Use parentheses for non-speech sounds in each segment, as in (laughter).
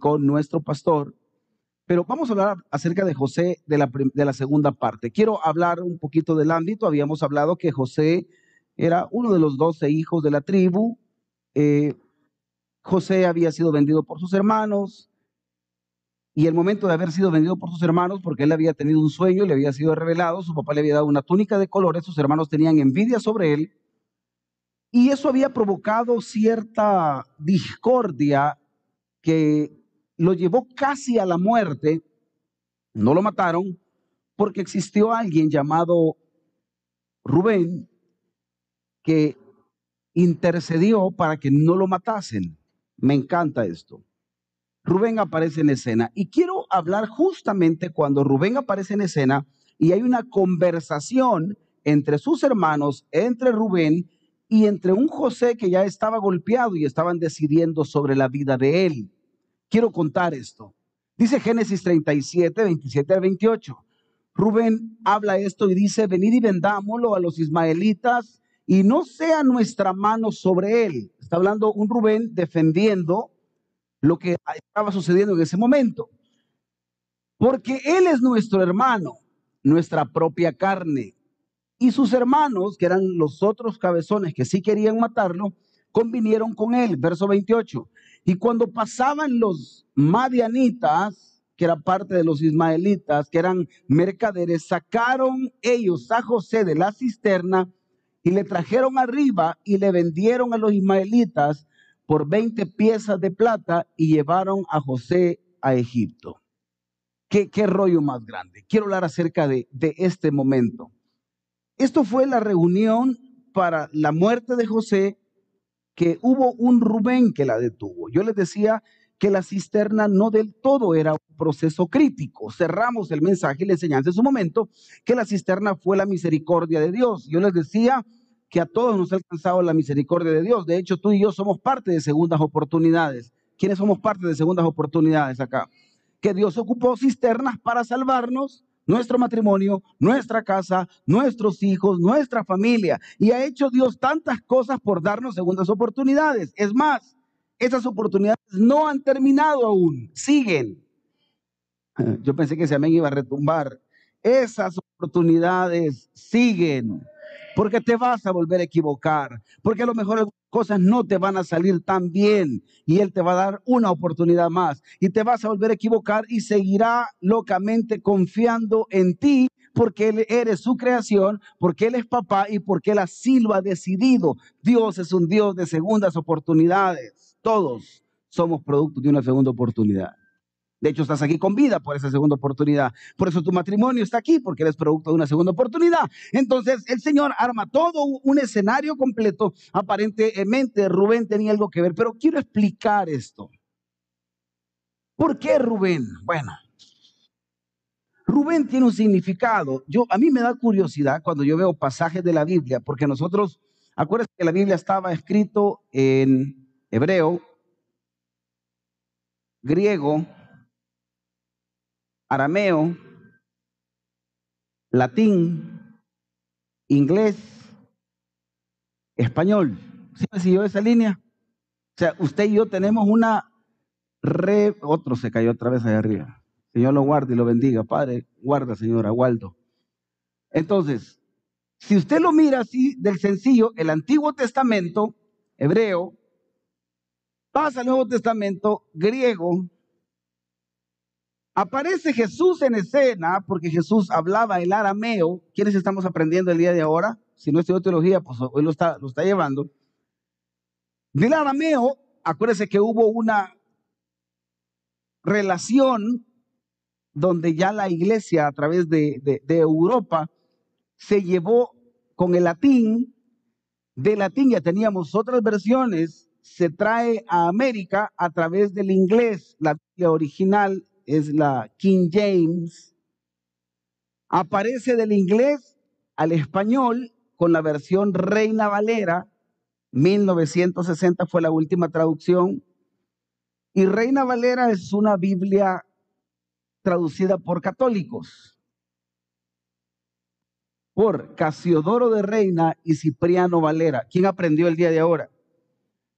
Predicó nuestro pastor. Pero vamos a hablar acerca de José de la, prim- de la segunda parte. Quiero hablar un poquito del ámbito. Habíamos hablado que José era uno de los doce hijos de la tribu. Eh, José había sido vendido por sus hermanos. Y el momento de haber sido vendido por sus hermanos, porque él había tenido un sueño, le había sido revelado, su papá le había dado una túnica de colores, sus hermanos tenían envidia sobre él. Y eso había provocado cierta discordia que lo llevó casi a la muerte, no lo mataron, porque existió alguien llamado Rubén que intercedió para que no lo matasen. Me encanta esto. Rubén aparece en escena y quiero hablar justamente cuando Rubén aparece en escena y hay una conversación entre sus hermanos, entre Rubén y entre un José que ya estaba golpeado y estaban decidiendo sobre la vida de él. Quiero contar esto. Dice Génesis 37, 27 al 28. Rubén habla esto y dice, venid y vendámoslo a los ismaelitas y no sea nuestra mano sobre él. Está hablando un Rubén defendiendo lo que estaba sucediendo en ese momento. Porque él es nuestro hermano, nuestra propia carne. Y sus hermanos, que eran los otros cabezones que sí querían matarlo, convinieron con él. Verso 28. Y cuando pasaban los madianitas, que era parte de los ismaelitas, que eran mercaderes, sacaron ellos a José de la cisterna y le trajeron arriba y le vendieron a los ismaelitas por 20 piezas de plata y llevaron a José a Egipto. ¿Qué, qué rollo más grande? Quiero hablar acerca de, de este momento. Esto fue la reunión para la muerte de José, que hubo un Rubén que la detuvo. Yo les decía que la cisterna no del todo era un proceso crítico. Cerramos el mensaje y la enseñanza en su momento que la cisterna fue la misericordia de Dios. Yo les decía que a todos nos ha alcanzado la misericordia de Dios. De hecho, tú y yo somos parte de segundas oportunidades. ¿Quiénes somos parte de segundas oportunidades acá? Que Dios ocupó cisternas para salvarnos, nuestro matrimonio, nuestra casa, nuestros hijos, nuestra familia. Y ha hecho Dios tantas cosas por darnos segundas oportunidades. Es más, esas oportunidades no han terminado aún, siguen. (laughs) Yo pensé que ese amén iba a retumbar. Esas oportunidades siguen. Porque te vas a volver a equivocar. Porque a lo mejor cosas no te van a salir tan bien. Y Él te va a dar una oportunidad más. Y te vas a volver a equivocar y seguirá locamente confiando en ti. Porque Él eres su creación. Porque Él es papá y porque Él así lo ha decidido. Dios es un Dios de segundas oportunidades. Todos somos producto de una segunda oportunidad. De hecho, estás aquí con vida por esa segunda oportunidad. Por eso tu matrimonio está aquí, porque eres producto de una segunda oportunidad. Entonces, el Señor arma todo un escenario completo. Aparentemente, Rubén tenía algo que ver, pero quiero explicar esto. ¿Por qué Rubén? Bueno, Rubén tiene un significado. Yo, a mí me da curiosidad cuando yo veo pasajes de la Biblia, porque nosotros, acuérdense que la Biblia estaba escrito en hebreo, griego, arameo, latín, inglés, español. ¿Sí me siguió esa línea? O sea, usted y yo tenemos una re... Otro se cayó otra vez allá arriba. Señor lo guarde y lo bendiga. Padre, guarda, Señor, a Waldo. Entonces, si usted lo mira así del sencillo, el Antiguo Testamento, hebreo, Pasa al Nuevo Testamento griego. Aparece Jesús en escena porque Jesús hablaba el arameo. ¿Quiénes estamos aprendiendo el día de ahora? Si no estudió teología, pues hoy lo está, lo está llevando. Del arameo, acuérdense que hubo una relación donde ya la iglesia a través de, Europa se llevó con el latín. De latín ya teníamos otras versiones se trae a América a través del inglés. La Biblia original es la King James. Aparece del inglés al español con la versión Reina Valera. 1960 fue la última traducción. Y Reina Valera es una Biblia traducida por católicos, por Casiodoro de Reina y Cipriano Valera. ¿Quién aprendió el día de ahora?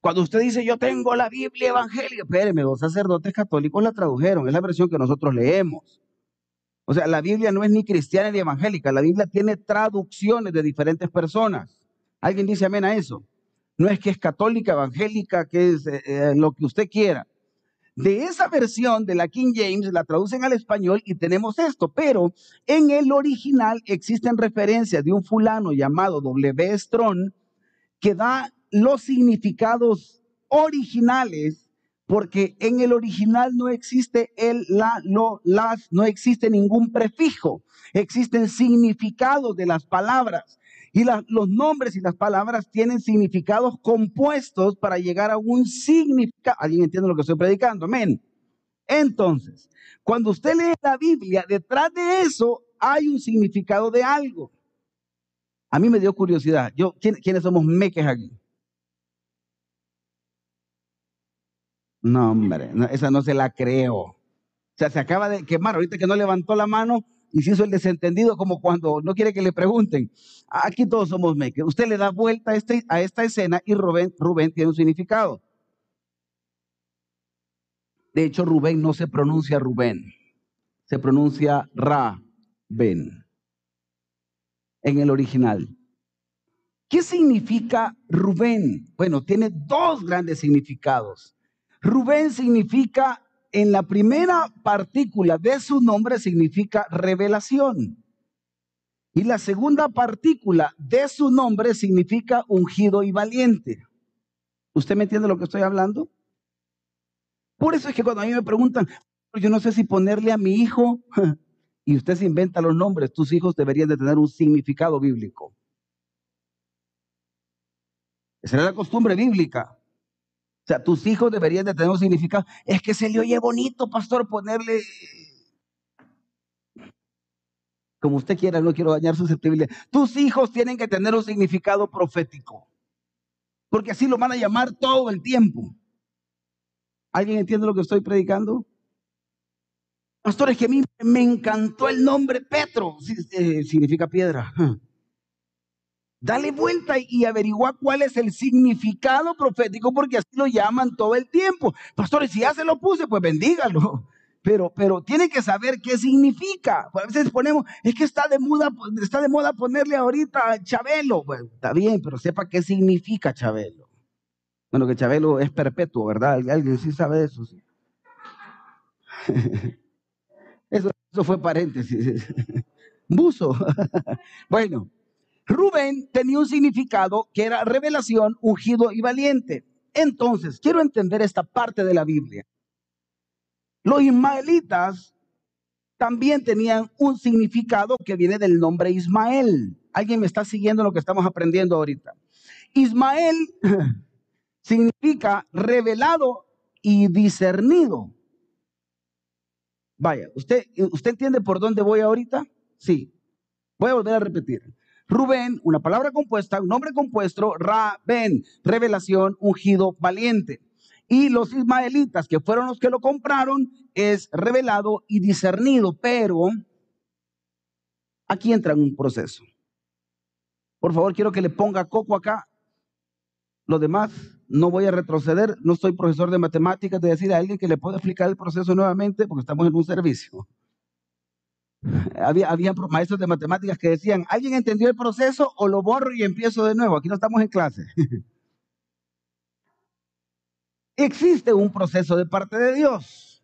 Cuando usted dice, yo tengo la Biblia evangélica, espéreme, los sacerdotes católicos la tradujeron, es la versión que nosotros leemos. O sea, la Biblia no es ni cristiana ni evangélica, la Biblia tiene traducciones de diferentes personas. ¿Alguien dice amén a eso? No es que es católica, evangélica, que es eh, eh, lo que usted quiera. De esa versión de la King James la traducen al español y tenemos esto, pero en el original existen referencias de un fulano llamado W. Strong que da los significados originales, porque en el original no existe el, la, lo, las, no existe ningún prefijo, existen significados de las palabras. Y los nombres y las palabras tienen significados compuestos para llegar a un significado. ¿Alguien entiende lo que estoy predicando? Amén. Entonces, cuando usted lee la Biblia, detrás de eso hay un significado de algo. A mí me dio curiosidad. Yo, ¿Quiénes somos meques aquí? No, hombre, esa no se la creo. O sea, se acaba de quemar, ahorita que no levantó la mano y se hizo el desentendido como cuando no quiere que le pregunten. Aquí todos somos meques. Usted le da vuelta a, este, a esta escena y Rubén, Rubén tiene un significado. De hecho, Rubén no se pronuncia Rubén, se pronuncia Ra-Ben en el original. ¿Qué significa Rubén? Bueno, tiene dos grandes significados. Rubén significa, en la primera partícula de su nombre significa revelación. Y la segunda partícula de su nombre significa ungido y valiente. ¿Usted me entiende lo que estoy hablando? Por eso es que cuando a mí me preguntan, yo no sé si ponerle a mi hijo, (laughs) y usted se inventa los nombres, tus hijos deberían de tener un significado bíblico. Esa era la costumbre bíblica. O sea, tus hijos deberían de tener un significado. Es que se le oye bonito, pastor, ponerle como usted quiera, no quiero dañar susceptibilidad. Tus hijos tienen que tener un significado profético, porque así lo van a llamar todo el tiempo. ¿Alguien entiende lo que estoy predicando? Pastor, es que a mí me encantó el nombre Petro, significa piedra. Dale vuelta y averigua cuál es el significado profético, porque así lo llaman todo el tiempo. Pastores, si ya se lo puse, pues bendígalo. Pero, pero tiene que saber qué significa. A veces ponemos, es que está de moda, está de moda ponerle ahorita Chabelo. Bueno, está bien, pero sepa qué significa Chabelo. Bueno, que Chabelo es perpetuo, ¿verdad? Alguien sí sabe eso. (laughs) Eso, eso fue paréntesis. (laughs) Buzo. (laughs) bueno. Rubén tenía un significado que era revelación, ungido y valiente. Entonces, quiero entender esta parte de la Biblia. Los ismaelitas también tenían un significado que viene del nombre Ismael. ¿Alguien me está siguiendo lo que estamos aprendiendo ahorita? Ismael (laughs) significa revelado y discernido. Vaya, ¿usted, ¿usted entiende por dónde voy ahorita? Sí. Voy a volver a repetir. Rubén, una palabra compuesta, un nombre compuesto, Ra-Ben, revelación, ungido, valiente. Y los ismaelitas, que fueron los que lo compraron, es revelado y discernido. Pero aquí entra un proceso. Por favor, quiero que le ponga coco acá. Lo demás, no voy a retroceder. No soy profesor de matemáticas de decir a alguien que le pueda explicar el proceso nuevamente porque estamos en un servicio. Había, había maestros de matemáticas que decían, ¿alguien entendió el proceso o lo borro y empiezo de nuevo? Aquí no estamos en clase. (laughs) existe un proceso de parte de Dios.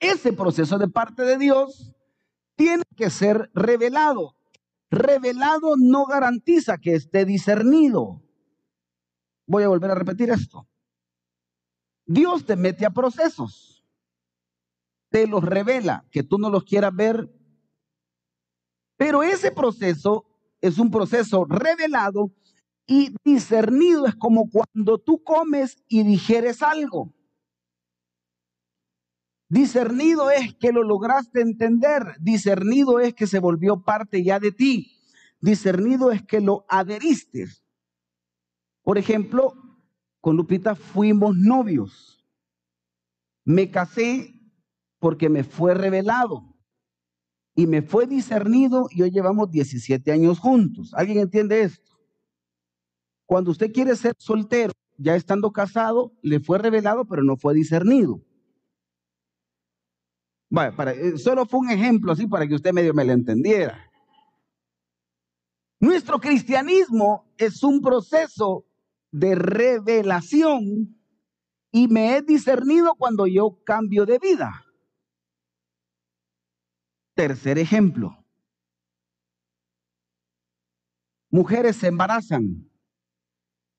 Ese proceso de parte de Dios tiene que ser revelado. Revelado no garantiza que esté discernido. Voy a volver a repetir esto. Dios te mete a procesos. Te los revela, que tú no los quieras ver. Pero ese proceso es un proceso revelado y discernido. Es como cuando tú comes y digieres algo. Discernido es que lo lograste entender. Discernido es que se volvió parte ya de ti. Discernido es que lo adheriste. Por ejemplo, con Lupita fuimos novios. Me casé porque me fue revelado y me fue discernido y hoy llevamos 17 años juntos. ¿Alguien entiende esto? Cuando usted quiere ser soltero, ya estando casado, le fue revelado, pero no fue discernido. Bueno, para, eh, solo fue un ejemplo así para que usted medio me lo entendiera. Nuestro cristianismo es un proceso de revelación y me he discernido cuando yo cambio de vida. Tercer ejemplo. Mujeres se embarazan.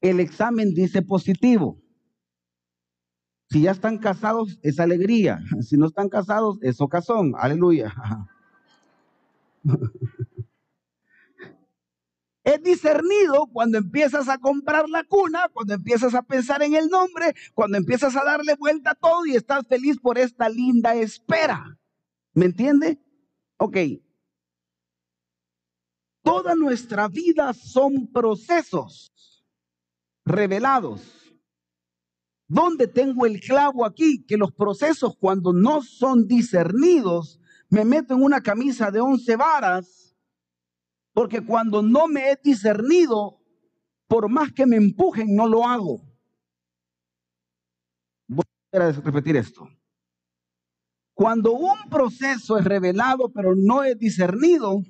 El examen dice positivo. Si ya están casados, es alegría. (laughs) Si no están casados, es ocasión. Aleluya. (laughs) Es discernido cuando empiezas a comprar la cuna, cuando empiezas a pensar en el nombre, cuando empiezas a darle vuelta a todo y estás feliz por esta linda espera. ¿Me entiende? Ok. Toda nuestra vida son procesos revelados ¿Dónde tengo el clavo aquí? Que los procesos cuando no son discernidos, me meto en una camisa de once varas, porque cuando no me he discernido, por más que me empujen, no lo hago. Voy a repetir esto. Cuando un proceso es revelado, pero no es discernido,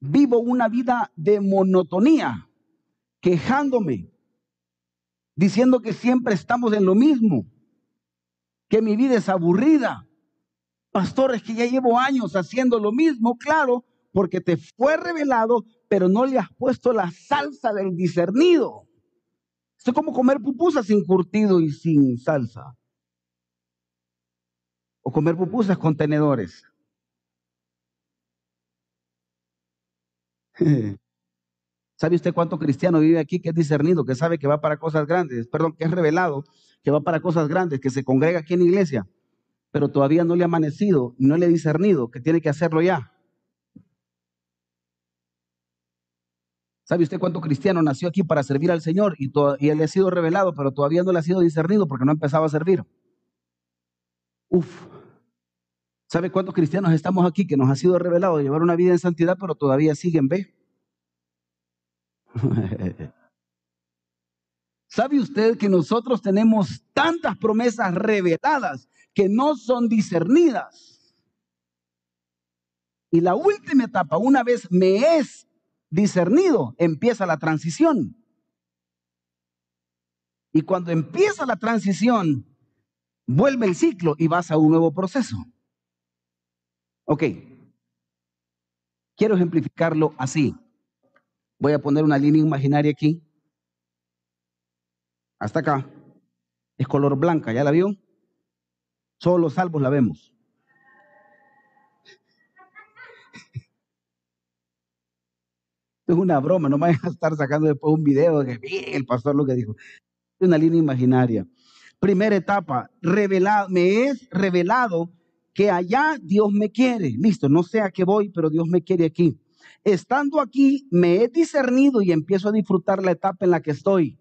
vivo una vida de monotonía, quejándome, diciendo que siempre estamos en lo mismo, que mi vida es aburrida. Pastor, es que ya llevo años haciendo lo mismo, claro, porque te fue revelado, pero no le has puesto la salsa del discernido. Esto es como comer pupusas sin curtido y sin salsa. O comer pupusas con tenedores. (laughs) ¿Sabe usted cuánto cristiano vive aquí que es discernido, que sabe que va para cosas grandes, perdón, que es revelado, que va para cosas grandes, que se congrega aquí en la iglesia, pero todavía no le ha amanecido, no le ha discernido, que tiene que hacerlo ya? ¿Sabe usted cuánto cristiano nació aquí para servir al Señor y, y él le ha sido revelado, pero todavía no le ha sido discernido porque no empezaba a servir? Uf. ¿Sabe cuántos cristianos estamos aquí que nos ha sido revelado llevar una vida en santidad, pero todavía siguen B? (laughs) ¿Sabe usted que nosotros tenemos tantas promesas reveladas que no son discernidas? Y la última etapa, una vez me es discernido, empieza la transición. Y cuando empieza la transición, vuelve el ciclo y vas a un nuevo proceso. Ok. Quiero ejemplificarlo así. Voy a poner una línea imaginaria aquí. Hasta acá. Es color blanca, ¿ya la vio? Solo los salvos la vemos. (laughs) Es una broma, no me vayan a estar sacando después un video de que el pastor lo que dijo. Es una línea imaginaria. Primera etapa, revelado, me es revelado que allá Dios me quiere. Listo, no sé a qué voy, pero Dios me quiere aquí estando aquí, me he discernido y empiezo a disfrutar la etapa en la que estoy.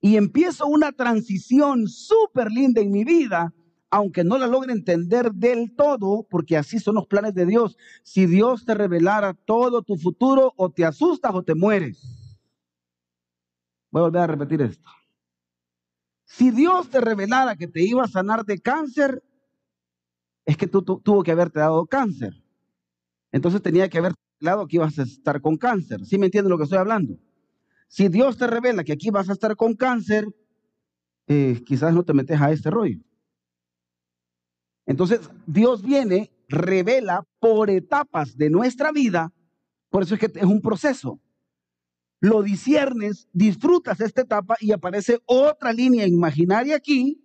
Y empiezo una transición súper linda en mi vida, aunque no la logre entender del todo, porque así son los planes de Dios. Si Dios te revelara todo tu futuro, o te asustas o te mueres. Voy a volver a repetir esto. Si Dios te revelara que te iba a sanar de cáncer, es que tú, tuvo que haberte dado cáncer. Entonces tenía que haber lado aquí vas a estar con cáncer. ¿Sí me entiendes lo que estoy hablando? Si Dios te revela que aquí vas a estar con cáncer, eh, quizás no te metes a este rollo. Entonces, Dios viene, revela por etapas de nuestra vida, por eso es que es un proceso. Lo disiernes, disfrutas esta etapa y aparece otra línea imaginaria aquí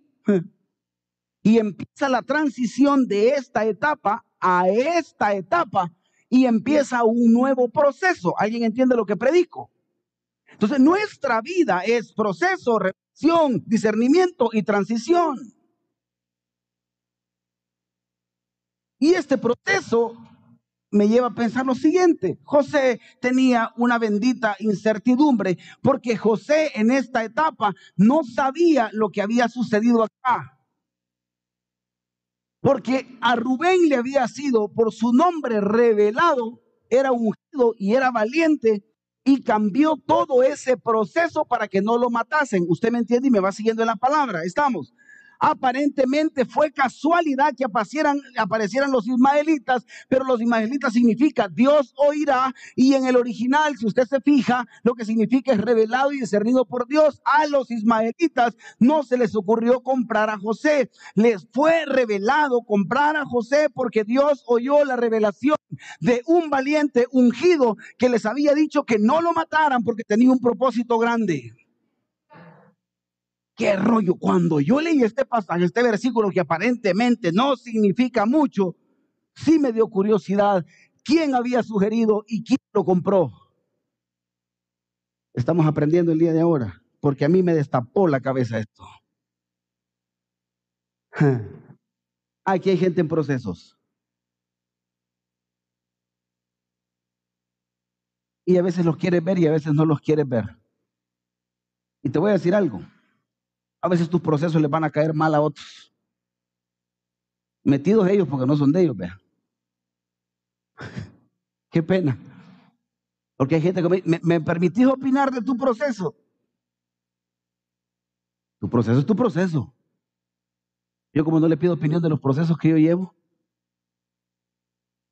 y empieza la transición de esta etapa a esta etapa y empieza un nuevo proceso. ¿Alguien entiende lo que predico? Entonces, nuestra vida es proceso, reflexión, discernimiento y transición. Y este proceso me lleva a pensar lo siguiente. José tenía una bendita incertidumbre porque José en esta etapa no sabía lo que había sucedido acá. Porque a Rubén le había sido por su nombre revelado, era ungido y era valiente y cambió todo ese proceso para que no lo matasen. Usted me entiende y me va siguiendo en la palabra. Estamos. Aparentemente fue casualidad que aparecieran, aparecieran los ismaelitas, pero los ismaelitas significa Dios oirá y en el original, si usted se fija, lo que significa es revelado y discernido por Dios. A los ismaelitas no se les ocurrió comprar a José, les fue revelado comprar a José porque Dios oyó la revelación de un valiente ungido que les había dicho que no lo mataran porque tenía un propósito grande. ¿Qué rollo? Cuando yo leí este pasaje, este versículo que aparentemente no significa mucho, sí me dio curiosidad. ¿Quién había sugerido y quién lo compró? Estamos aprendiendo el día de ahora, porque a mí me destapó la cabeza esto. (laughs) Aquí hay gente en procesos. Y a veces los quieres ver y a veces no los quieres ver. Y te voy a decir algo. A veces tus procesos les van a caer mal a otros. Metidos ellos porque no son de ellos, vea. (laughs) Qué pena. Porque hay gente que me, me, permitís opinar de tu proceso. Tu proceso es tu proceso. Yo como no le pido opinión de los procesos que yo llevo,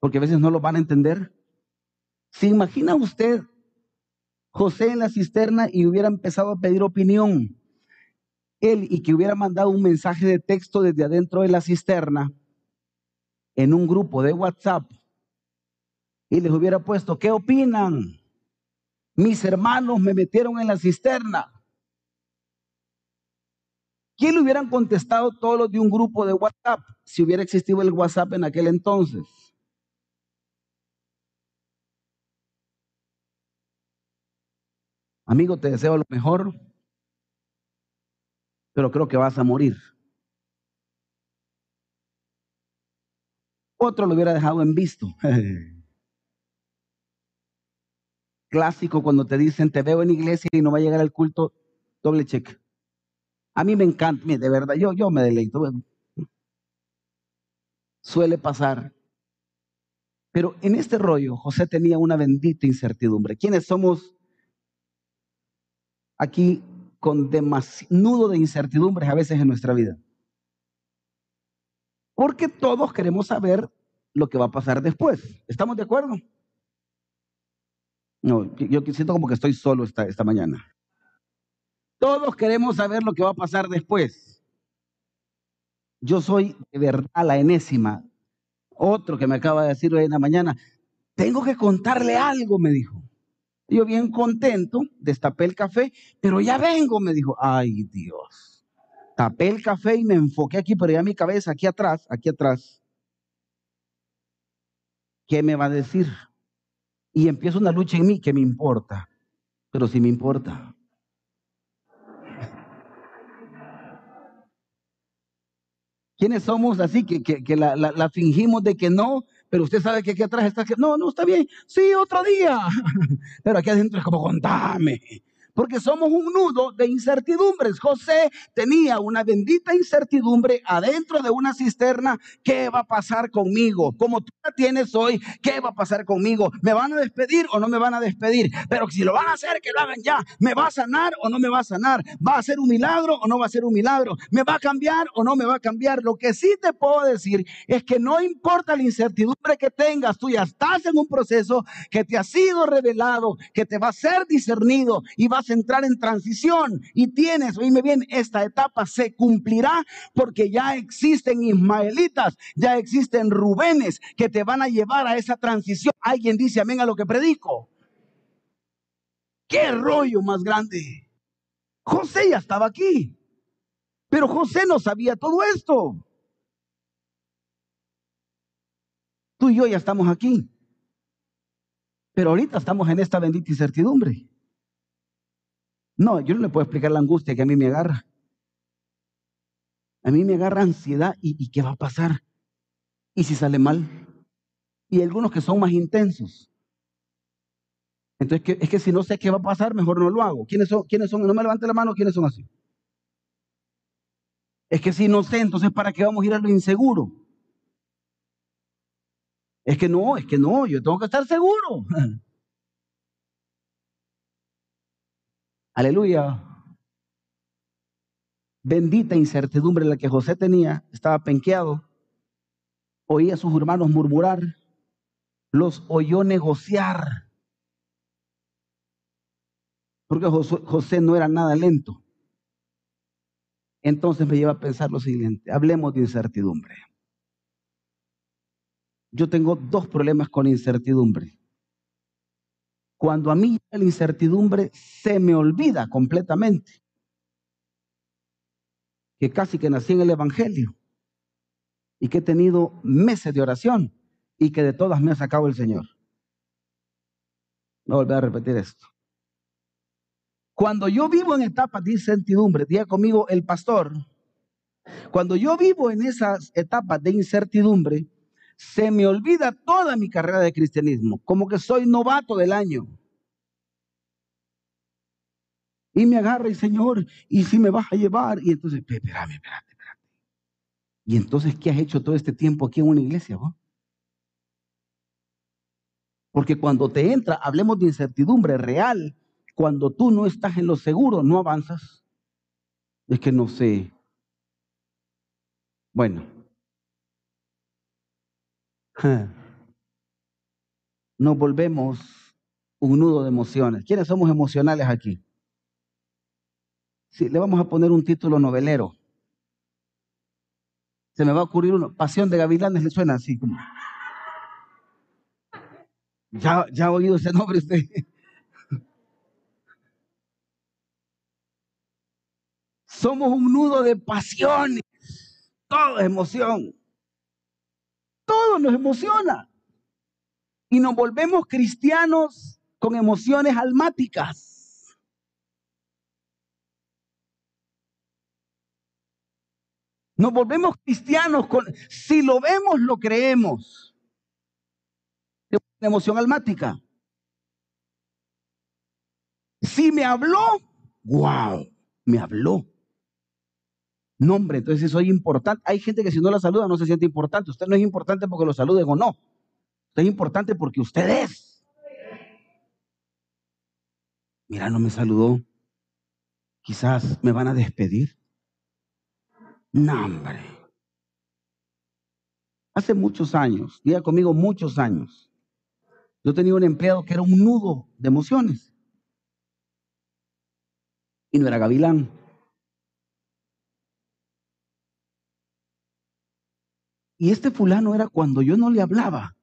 porque a veces no lo van a entender. ¿Se imagina usted José en la cisterna y hubiera empezado a pedir opinión? Él y que hubiera mandado un mensaje de texto desde adentro de la cisterna en un grupo de WhatsApp y les hubiera puesto, ¿qué opinan? Mis hermanos me metieron en la cisterna. ¿Quién le hubieran contestado todos los de un grupo de WhatsApp si hubiera existido el WhatsApp en aquel entonces? Amigo, te deseo lo mejor pero creo que vas a morir. Otro lo hubiera dejado en visto. (laughs) Clásico cuando te dicen, te veo en iglesia y no va a llegar al culto, doble cheque. A mí me encanta, de verdad, yo, yo me deleito. Suele pasar. Pero en este rollo, José tenía una bendita incertidumbre. ¿Quiénes somos aquí con nudo de incertidumbres a veces en nuestra vida. Porque todos queremos saber lo que va a pasar después. ¿Estamos de acuerdo? No, yo siento como que estoy solo esta, esta mañana. Todos queremos saber lo que va a pasar después. Yo soy de verdad la enésima. Otro que me acaba de decir hoy en la mañana, tengo que contarle algo, me dijo. Yo bien contento, destapé el café, pero ya vengo, me dijo, ay Dios. Tapé el café y me enfoqué aquí, pero ya mi cabeza, aquí atrás, aquí atrás. ¿Qué me va a decir? Y empieza una lucha en mí que me importa, pero sí me importa. (laughs) ¿Quiénes somos así que, que, la, la, fingimos de que no, pero usted sabe que aquí atrás está, no, no, está bien, sí, otro día, (laughs) pero aquí adentro es como contame, porque somos un nudo de incertidumbres. José tenía una bendita incertidumbre adentro de una cisterna. ¿Qué va a pasar conmigo? Como tú la tienes hoy, ¿qué va a pasar conmigo? ¿Me van a despedir o no me van a despedir? Pero si lo van a hacer, que lo hagan ya. ¿Me va a sanar o no me va a sanar? ¿Va a ser un milagro o no va a ser un milagro? ¿Me va a cambiar o no me va a cambiar? Lo que sí te puedo decir es que no importa la incertidumbre que tengas, tú ya estás en un proceso que te ha sido revelado, que te va a ser discernido y va entrar en transición y tienes, oíme bien, esta etapa se cumplirá porque ya existen ismaelitas, ya existen Rubenes que te van a llevar a esa transición. Alguien dice amén a lo que predico. ¿Qué rollo más grande? José ya estaba aquí, pero José no sabía todo esto. Tú y yo ya estamos aquí. Pero ahorita estamos en esta bendita incertidumbre. No, yo no le puedo explicar la angustia que a mí me agarra. A mí me agarra ansiedad y, ¿qué va a pasar? ¿Y si sale mal? Y algunos que son más intensos. Entonces, es que si no sé qué va a pasar, mejor no lo hago. ¿Quiénes son? ¿Quiénes son? No me levante la mano, ¿quiénes son así? Es que si no sé, entonces ¿para qué vamos a ir a lo inseguro? Es que no, es que no, yo tengo que estar seguro. (laughs) Aleluya. Bendita incertidumbre la que José tenía, estaba penqueado, oía a sus hermanos murmurar, los oyó negociar, porque José no era nada lento. Entonces me lleva a pensar lo siguiente, hablemos de incertidumbre yo tengo dos problemas con incertidumbre. Cuando a mí la incertidumbre se me olvida completamente que casi que nací en el Evangelio y que he tenido meses de oración y que de todas me ha sacado el Señor. No volver a repetir esto. Cuando yo vivo en etapas de incertidumbre, diga conmigo el pastor, cuando yo vivo en esas etapas de incertidumbre, se me olvida toda mi carrera de cristianismo, como que soy novato del año. Y me agarra y Señor, ¿y si me vas a llevar? Y entonces, espérame, espérate, espérate. Y entonces, ¿qué has hecho todo este tiempo aquí en una iglesia? Porque cuando te entra, hablemos de incertidumbre real, cuando tú no estás en lo seguro, no avanzas. Es que no sé. Bueno, nos volvemos un nudo de emociones. ¿Quiénes somos emocionales aquí? Sí, le vamos a poner un título novelero. Se me va a ocurrir uno. Pasión de Gavilanes le suena así como. Ya, ya ha oído ese nombre usted. (laughs) Somos un nudo de pasiones. Todo es emoción todo nos emociona. Y nos volvemos cristianos con emociones almáticas. Nos volvemos cristianos con, si lo vemos, lo creemos. Es una emoción almática. Si me habló, wow, me habló. No, hombre, entonces soy importante. Hay gente que si no la saluda no se siente importante. Usted no es importante porque lo saluden o no. Usted es importante porque usted es. Mira, no me saludó. Quizás me van a despedir. No, hombre. Hace muchos años, diga conmigo muchos años, yo tenía un empleado que era un nudo de emociones. Y no era gavilán. Y este fulano era cuando yo no le hablaba.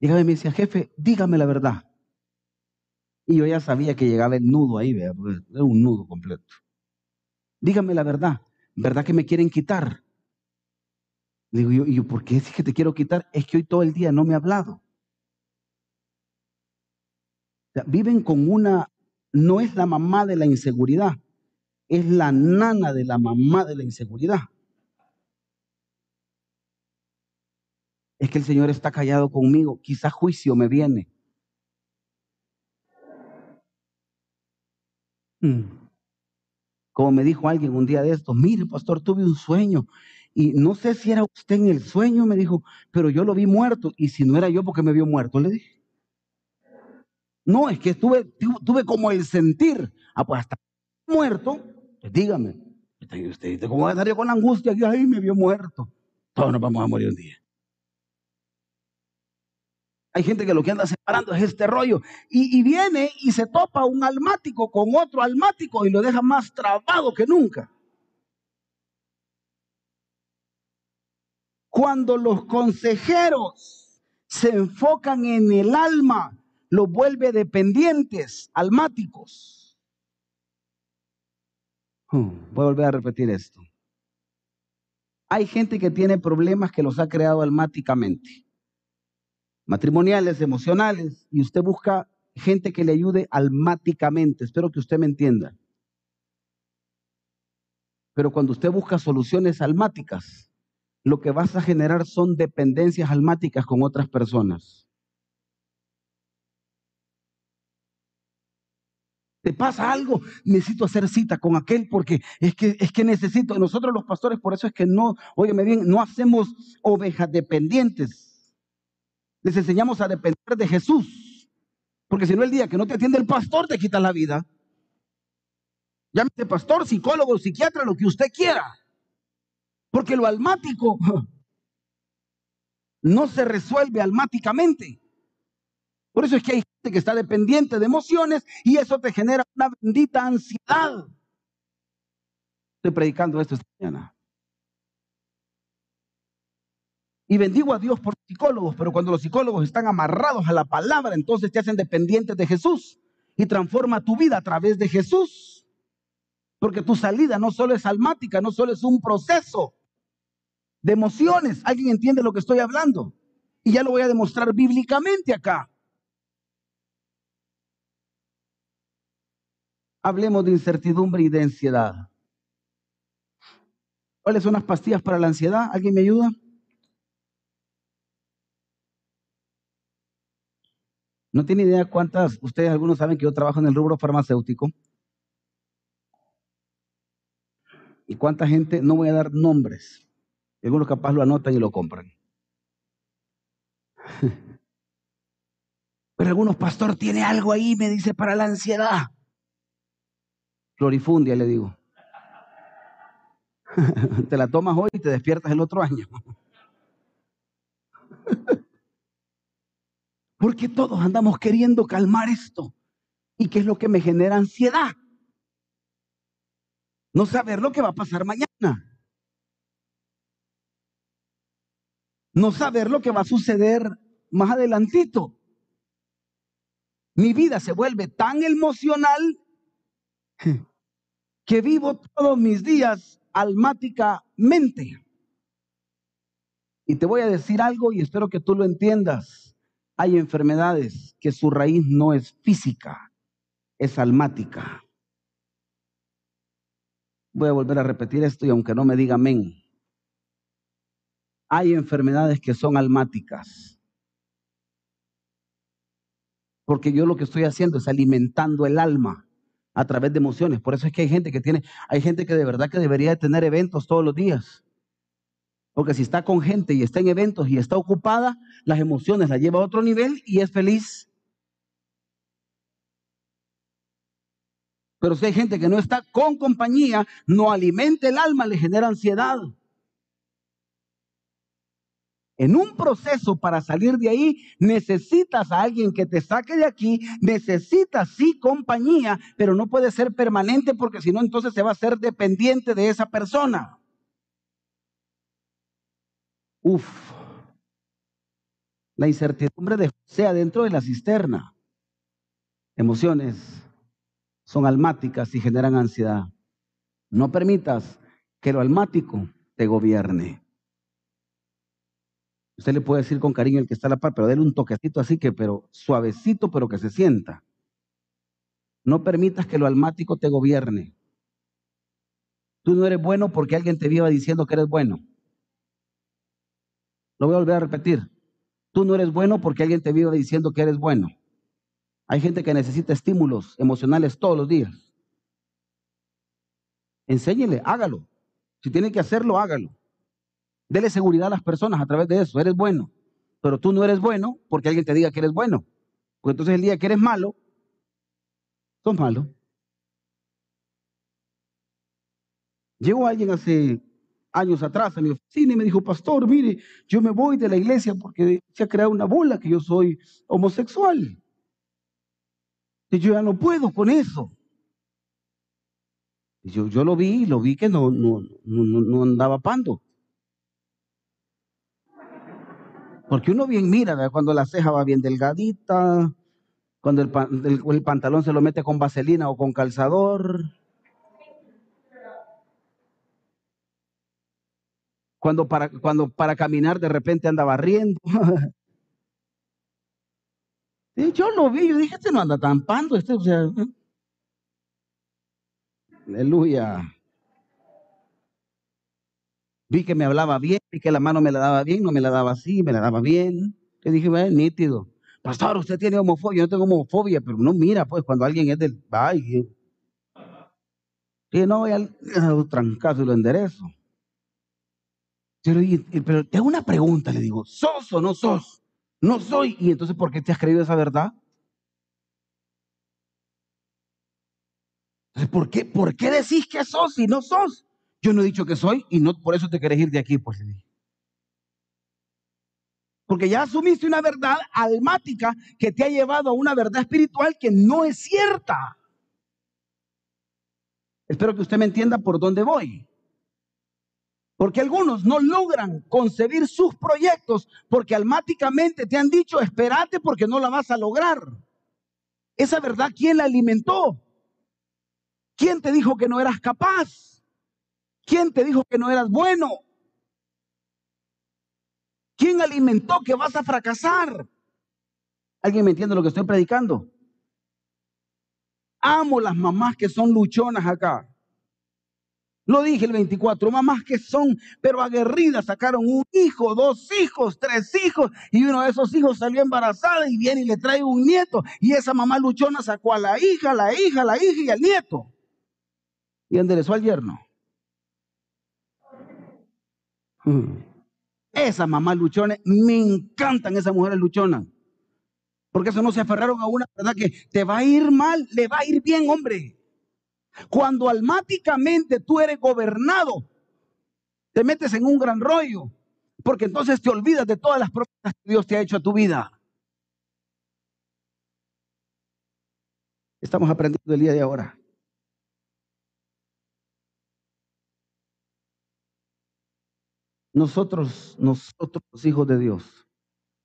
Llegaba y me decía, jefe, dígame la verdad. Y yo ya sabía que llegaba el nudo ahí, era un nudo completo. Dígame la verdad, ¿verdad que me quieren quitar? digo yo, ¿y yo por qué es que te quiero quitar? Es que hoy todo el día no me ha hablado. viven con una, no es la mamá de la inseguridad, es la nana de la mamá de la inseguridad. Es que el Señor está callado conmigo, quizás juicio me viene. Hmm. Como me dijo alguien un día de estos, mire, pastor, tuve un sueño y no sé si era usted en el sueño, me dijo, pero yo lo vi muerto y si no era yo, porque me vio muerto? Le dije. No, es que tuve, como el sentir, ah, pues hasta muerto, pues dígame, usted, ¿cómo va a estar yo con angustia que me vio muerto? Todos nos vamos a morir un día. Hay gente que lo que anda separando es este rollo. Y, viene y se topa un almático con otro almático y lo deja más trabado que nunca. Cuando los consejeros se enfocan en el alma, los vuelve dependientes, almáticos. Hmm, voy a volver a repetir esto. Hay gente que tiene problemas que los ha creado almáticamente, matrimoniales, emocionales, y usted busca gente que le ayude almáticamente. Espero que usted me entienda. Pero cuando usted busca soluciones almáticas, lo que vas a generar son dependencias almáticas con otras personas. te pasa algo, necesito hacer cita con aquel porque es que, es que necesito. Nosotros los pastores, por eso es que no, óyeme bien, no hacemos ovejas dependientes. Les enseñamos a depender de Jesús. Porque si no, el día que no te atiende el pastor, te quita la vida. Llámese pastor, psicólogo, psiquiatra, lo que usted quiera. Porque lo almático (laughs) no se resuelve almáticamente. Por eso es que hay gente que está dependiente de emociones y eso te genera una bendita ansiedad. Estoy predicando esto esta mañana. Y bendigo a Dios por psicólogos, pero cuando los psicólogos están amarrados a la palabra, entonces te hacen dependientes de Jesús y transforma tu vida a través de Jesús. Porque tu salida no solo es almática, no solo es un proceso de emociones. ¿Alguien entiende lo que estoy hablando? Y ya lo voy a demostrar bíblicamente acá. Hablemos de incertidumbre y de ansiedad. ¿Cuáles son las pastillas para la ansiedad? ¿Alguien me ayuda? No tiene idea cuántas, ustedes algunos saben que yo trabajo en el rubro farmacéutico. ¿Y cuánta gente? No voy a dar nombres. Algunos capaz lo anotan y lo compran. (laughs) Pero algunos, pastor, tiene algo ahí, me dice, para la ansiedad. Florifundia, le digo. (laughs) te la tomas hoy y te despiertas el otro año. (laughs) Porque todos andamos queriendo calmar esto. ¿Y qué es lo que me genera ansiedad? No saber lo que va a pasar mañana. No saber lo que va a suceder más adelantito. Mi vida se vuelve tan emocional que vivo todos mis días almáticamente. Y te voy a decir algo y espero que tú lo entiendas. Hay enfermedades que su raíz no es física, es almática. Voy a volver a repetir esto y aunque no me diga amén. Hay enfermedades que son almáticas. Porque yo lo que estoy haciendo es alimentando el alma a través de emociones. Por eso es que hay gente que tiene, hay gente que de verdad que debería de tener eventos todos los días. Porque si está con gente y está en eventos y está ocupada, las emociones las lleva a otro nivel y es feliz. Pero si hay gente que no está con compañía, no alimenta el alma, le genera ansiedad en un proceso para salir de ahí, necesitas a alguien que te saque de aquí, necesitas sí compañía, pero no puede ser permanente porque si no, entonces se va a ser dependiente de esa persona. Uf, la incertidumbre de José adentro de la cisterna. Emociones son almáticas y generan ansiedad. No permitas que lo almático te gobierne. Usted le puede decir con cariño el que está a la par, pero déle un toquecito así que, pero suavecito, pero que se sienta. No permitas que lo almático te gobierne. Tú no eres bueno porque alguien te viva diciendo que eres bueno. Lo voy a volver a repetir. Tú no eres bueno porque alguien te viva diciendo que eres bueno. Hay gente que necesita estímulos emocionales todos los días. Enséñele, hágalo. Si tiene que hacerlo, hágalo. Dele seguridad a las personas a través de eso. Eres bueno. Pero tú no eres bueno porque alguien te diga que eres bueno. Porque entonces el día que eres malo, sos malo. Llegó alguien hace años atrás a mi oficina y me dijo, pastor, mire, yo me voy de la iglesia porque se ha creado una bola que yo soy homosexual. Y yo ya no puedo con eso. Y yo, yo lo vi, lo vi que no, no, no, no andaba pando. Porque uno bien mira, ¿verdad? cuando la ceja va bien delgadita, cuando el, el, pantalón se lo mete con vaselina o con calzador. Cuando para, cuando para caminar de repente anda barriendo. y (laughs) yo lo vi, yo dije, este no anda tan pando, este, o sea. ¿eh? Aleluya. Vi que me hablaba bien, vi que la mano me la daba bien, no me la daba así, me la daba bien. Le dije, bueno, nítido. Pastor, usted tiene homofobia, yo tengo homofobia, pero no mira, pues, cuando alguien es del... Ay, y no voy al trancazo y lo enderezo. Pero, pero te hago una pregunta, le digo, ¿sos o no sos? No soy. Y entonces, ¿por qué te has creído esa verdad? ¿por qué, ¿por qué decís que sos y no sos? Yo no he dicho que soy y no por eso te querés ir de aquí, pues Porque ya asumiste una verdad almática que te ha llevado a una verdad espiritual que no es cierta. Espero que usted me entienda por dónde voy. Porque algunos no logran concebir sus proyectos porque almáticamente te han dicho, espérate porque no la vas a lograr. Esa verdad, ¿quién la alimentó? ¿Quién te dijo que no eras capaz? ¿Quién te dijo que no eras bueno? ¿Quién alimentó que vas a fracasar? ¿Alguien me entiende lo que estoy predicando? Amo las mamás que son luchonas acá. Lo dije el 24, mamás que son, pero aguerridas, sacaron un hijo, dos hijos, tres hijos, y uno de esos hijos salió embarazada y viene y le trae un nieto, y esa mamá luchona sacó a la hija, la hija, la hija y al nieto y enderezó al yerno. Hmm. Esas mamás luchones, me encantan esas mujeres luchonas. Porque eso no se aferraron a una verdad que te va a ir mal, le va a ir bien, hombre. Cuando almáticamente tú eres gobernado, te metes en un gran rollo, porque entonces te olvidas de todas las promesas que Dios te ha hecho a tu vida. Estamos aprendiendo el día de ahora. Nosotros, nosotros los hijos de Dios,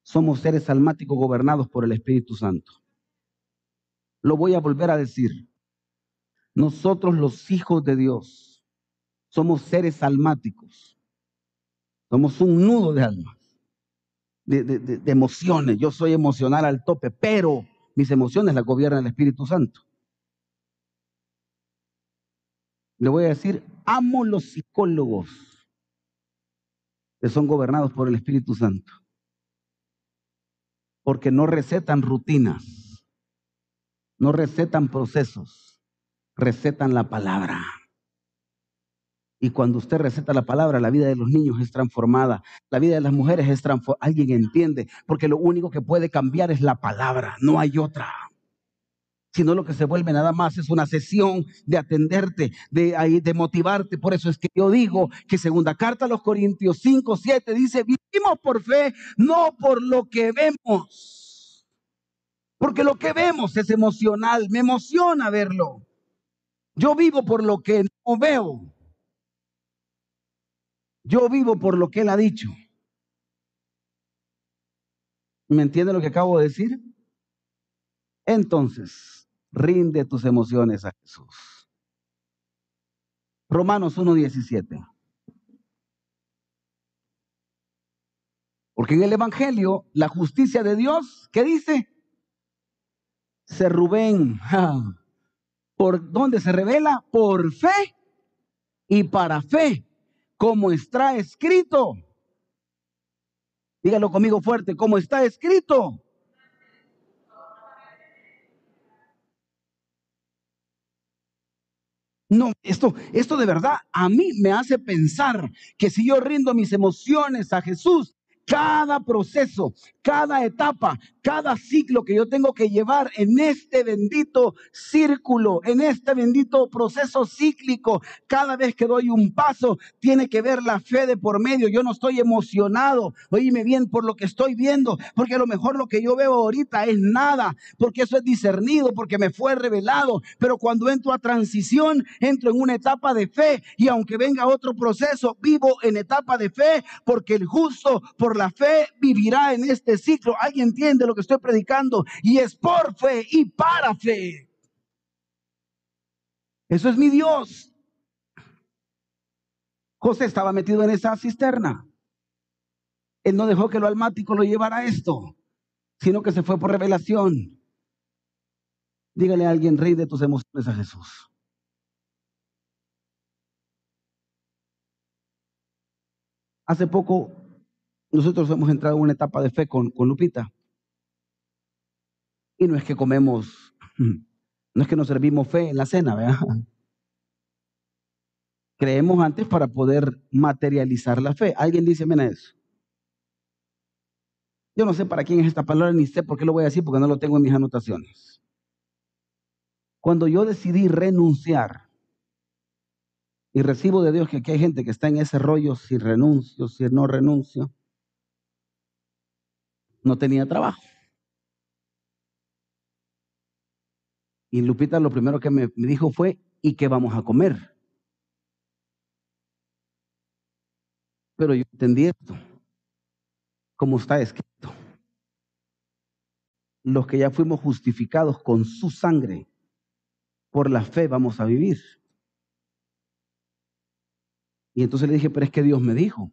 somos seres almáticos gobernados por el Espíritu Santo. Lo voy a volver a decir. Nosotros los hijos de Dios somos seres almáticos. Somos un nudo de almas, de, de, emociones. Yo soy emocional al tope, pero mis emociones las gobierna el Espíritu Santo. Le voy a decir, amo los psicólogos que son gobernados por el Espíritu Santo. Porque no recetan rutinas, no recetan procesos, recetan la palabra. Y cuando usted receta la palabra, la vida de los niños es transformada, la vida de las mujeres es transformada. Alguien entiende, porque lo único que puede cambiar es la palabra, no hay otra sino lo que se vuelve nada más es una sesión de atenderte, de, de motivarte. Por eso es que yo digo que segunda carta a los Corintios 5, 7 dice, vivimos por fe, no por lo que vemos. Porque lo que vemos es emocional, me emociona verlo. Yo vivo por lo que no veo. Yo vivo por lo que Él ha dicho. ¿Me entiende lo que acabo de decir? Entonces, Rinde tus emociones a Jesús. Romanos 1.17. Porque en el Evangelio, la justicia de Dios, ¿qué dice? Se Rubén. ¿Por dónde se revela? Por fe y para fe, como está escrito. Dígalo conmigo fuerte, como está escrito. No, esto, esto de verdad a mí me hace pensar que si yo rindo mis emociones a Jesús, cada proceso, cada etapa, cada ciclo que yo tengo que llevar en este bendito círculo, en este bendito proceso cíclico, cada vez que doy un paso, tiene que ver la fe de por medio. Yo no estoy emocionado, oíme bien por lo que estoy viendo, porque a lo mejor lo que yo veo ahorita es nada, porque eso es discernido, porque me fue revelado, pero cuando entro a transición, entro en una etapa de fe y aunque venga otro proceso, vivo en etapa de fe, porque el justo por la fe vivirá en este ciclo. ¿Alguien entiende lo que estoy predicando? Y es por fe y para fe. Eso es mi Dios. José estaba metido en esa cisterna. Él no dejó que lo almático lo llevara a esto, sino que se fue por revelación. Dígale a alguien, rey de tus emociones a Jesús. Hace poco nosotros hemos entrado en una etapa de fe con, con Lupita. Y no es que comemos, (laughs) no es que nos servimos fe en la cena, ¿verdad? (laughs) Creemos antes para poder materializar la fe. ¿Alguien dice, mira eso? Yo no sé para quién es esta palabra, ni sé por qué lo voy a decir, porque no lo tengo en mis anotaciones. Cuando yo decidí renunciar y recibo de Dios que aquí hay gente que está en ese rollo, si renuncio, si no renuncio, no tenía trabajo. Y Lupita lo primero que me, dijo fue, ¿y qué vamos a comer? Pero yo entendí esto, como está escrito. Los que ya fuimos justificados con su sangre, por la fe vamos a vivir. Y entonces le dije, pero es que Dios me dijo.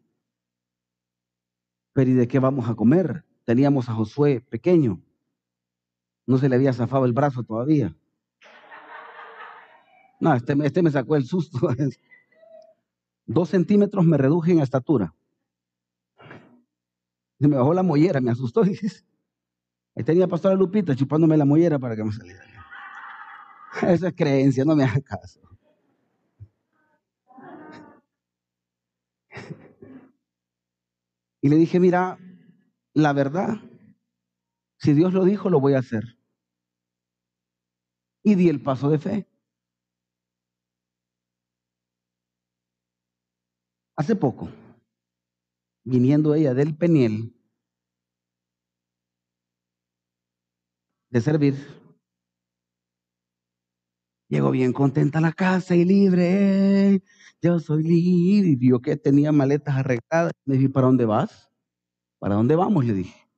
Pero ¿y de qué vamos a comer? Teníamos a Josué pequeño. No se le había zafado el brazo todavía. No, este, este me sacó el susto. (laughs) Dos centímetros me reduje en estatura. Se me bajó la mollera, me asustó. (laughs) Ahí tenía pastora Lupita chupándome la mollera para que me saliera. (laughs) Esa es creencia, no me haga caso. Y le dije, mira, la verdad, si Dios lo dijo, lo voy a hacer. Y di el paso de fe. Hace poco, viniendo ella del Peniel, de servir, llegó bien contenta a la casa y libre, yo soy libre, y vio que tenía maletas arregladas. Me dije, ¿para dónde vas? ¿Para dónde vamos? Le dije.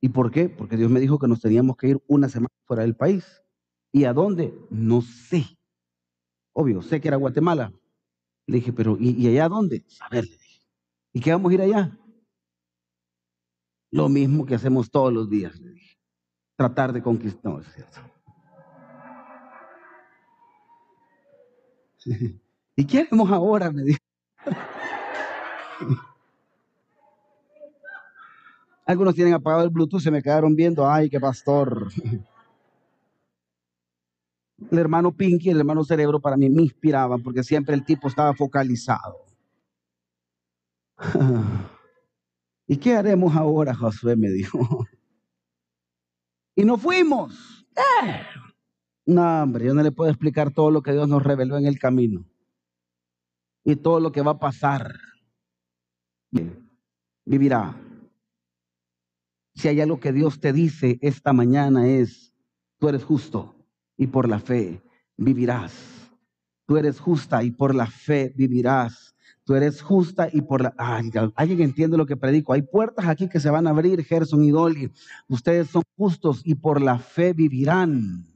¿Y por qué? Porque Dios me dijo que nos teníamos que ir una semana fuera del país. ¿Y a dónde? No sé. Obvio, sé que era Guatemala, le dije, pero ¿y, allá dónde? A ver, le dije. ¿Y qué vamos a ir allá? Lo mismo que hacemos todos los días, le dije. Tratar de conquistar. No, es cierto. (laughs) ¿Y qué haremos ahora? Me dijo. (laughs) Algunos tienen apagado el Bluetooth, se me quedaron viendo. Ay, qué pastor. El hermano Pinky, el hermano Cerebro, para mí me inspiraban porque siempre el tipo estaba focalizado. (laughs) ¿Y qué haremos ahora, Josué? Me dijo. Y nos fuimos. Eh. No, hombre, yo no le puedo explicar todo lo que Dios nos reveló en el camino. Y todo lo que va a pasar. Vivirá. Si hay algo que Dios te dice esta mañana es, tú eres justo y por la fe vivirás. Tú eres justa y por la fe vivirás. Tú eres justa y por la... Ay, ¿Alguien entiende lo que predico? Hay puertas aquí que se van a abrir, Gerson y Dolly. Ustedes son justos y por la fe vivirán.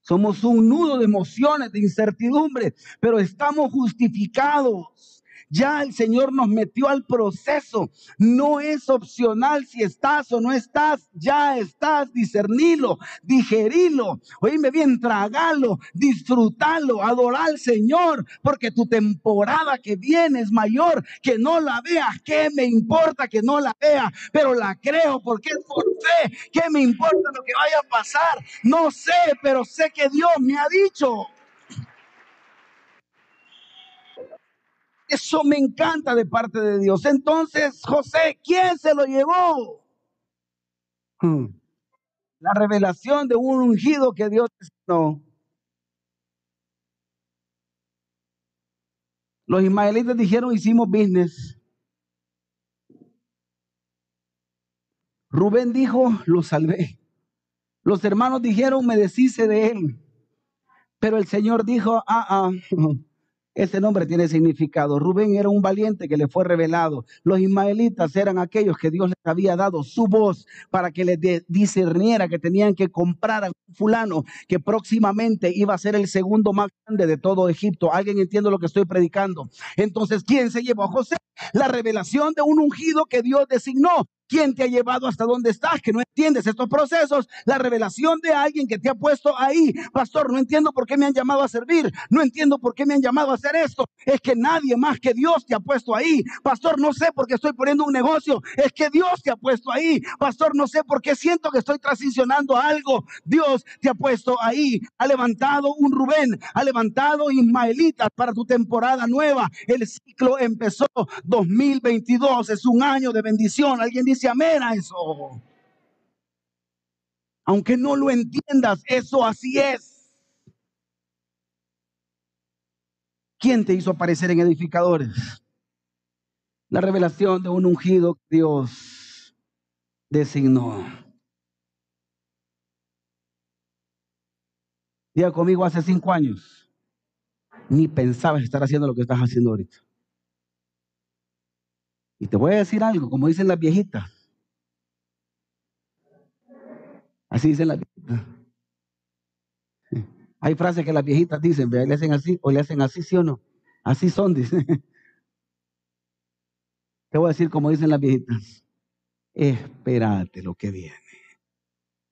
Somos un nudo de emociones, de incertidumbre, pero estamos justificados. Ya el Señor nos metió al proceso. No es opcional si estás o no estás. Ya estás. Discernilo, digerilo. Oíme bien, tragalo, disfrutalo, adorar al Señor. Porque tu temporada que viene es mayor. Que no la veas. ¿Qué me importa que no la vea? Pero la creo porque es por fe. ¿Qué me importa lo que vaya a pasar? No sé, pero sé que Dios me ha dicho. Eso me encanta de parte de Dios. Entonces, José, ¿quién se lo llevó? Hmm. La revelación de un ungido que Dios designó. Los ismaelitas dijeron, hicimos business. Rubén dijo, lo salvé. Los hermanos dijeron, me deshice de él. Pero el Señor dijo, ah, ah, (laughs) ese nombre tiene significado. Rubén era un valiente que le fue revelado. Los ismaelitas eran aquellos que Dios les había dado su voz para que les discerniera que tenían que comprar a un fulano que próximamente iba a ser el segundo más grande de todo Egipto. ¿Alguien entiende lo que estoy predicando? Entonces, ¿quién se llevó a José? La revelación de un ungido que Dios designó. ¿Quién te ha llevado hasta donde estás? Que no entiendes estos procesos. La revelación de alguien que te ha puesto ahí. Pastor, no entiendo por qué me han llamado a servir. No entiendo por qué me han llamado a hacer esto. Es que nadie más que Dios te ha puesto ahí. Pastor, no sé por qué estoy poniendo un negocio. Es que Dios te ha puesto ahí. Pastor, no sé por qué siento que estoy transicionando algo. Dios te ha puesto ahí. Ha levantado un Rubén. Ha levantado Ismaelitas para tu temporada nueva. El ciclo empezó 2022. Es un año de bendición. Alguien dice dice amén a eso. Aunque no lo entiendas, eso así es. ¿Quién te hizo aparecer en edificadores? La revelación de un ungido que Dios designó. Diga conmigo hace cinco años. Ni pensabas estar haciendo lo que estás haciendo ahorita. Y te voy a decir algo, como dicen las viejitas. Así dicen las viejitas. Hay frases que las viejitas dicen, le hacen así o le hacen así, sí o no. Así son, dice. (laughs) Te voy a decir como dicen las viejitas. Espérate lo que viene.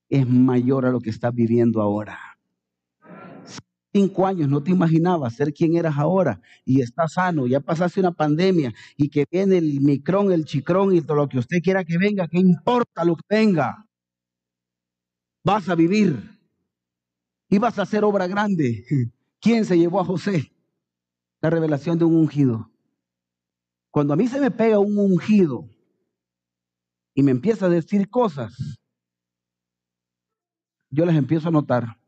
Es mayor a lo que estás viviendo ahora cinco años no te imaginabas ser quien eras ahora y estás sano, ya pasaste una pandemia y que viene el micrón, el chicrón y todo lo que usted quiera que venga, ¿qué importa lo que venga? Vas a vivir y vas a hacer obra grande. ¿Quién se llevó a José? La revelación de un ungido. Cuando a mí se me pega un ungido y me empieza a decir cosas, yo las empiezo a notar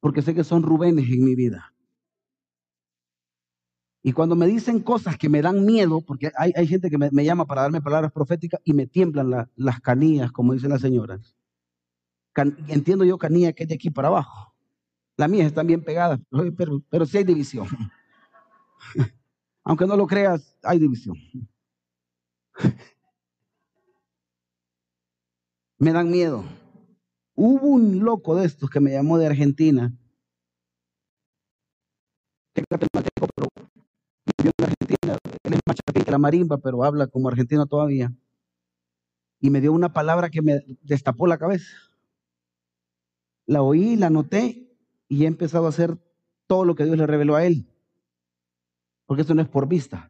porque sé que son Rubénes en mi vida. Y cuando me dicen cosas que me dan miedo, porque hay, gente que me, llama para darme palabras proféticas y me tiemblan las canillas, como dicen las señoras. entiendo yo canilla que es de aquí para abajo. Las mías están bien pegadas, pero, pero sí hay división. (laughs) Aunque no lo creas, hay división. (laughs) me dan miedo. Hubo un loco de estos que me llamó de Argentina. Vivió en Argentina. Él es más que la marimba, pero habla como argentino todavía. Y me dio una palabra que me destapó la cabeza. La oí, la noté y he empezado a hacer todo lo que Dios le reveló a él. Porque esto no es por vista.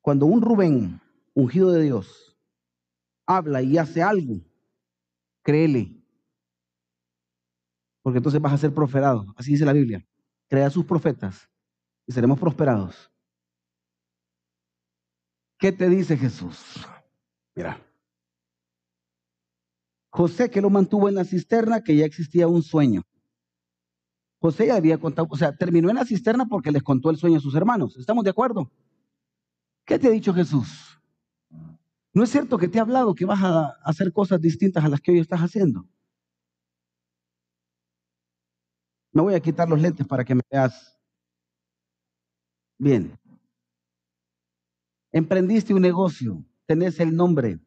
Cuando un Rubén, ungido de Dios, habla y hace algo, créele. Porque entonces vas a ser prosperado. Así dice la Biblia. Crea sus profetas y seremos prosperados. ¿Qué te dice Jesús? Mira. José que lo mantuvo en la cisterna, que ya existía un sueño. José ya había contado, o sea, terminó en la cisterna porque les contó el sueño a sus hermanos. ¿Estamos de acuerdo? ¿Qué te ha dicho Jesús? ¿No es cierto que te he hablado que vas a hacer cosas distintas a las que hoy estás haciendo? Me voy a quitar los lentes para que me veas bien. Emprendiste un negocio, tenés el nombre,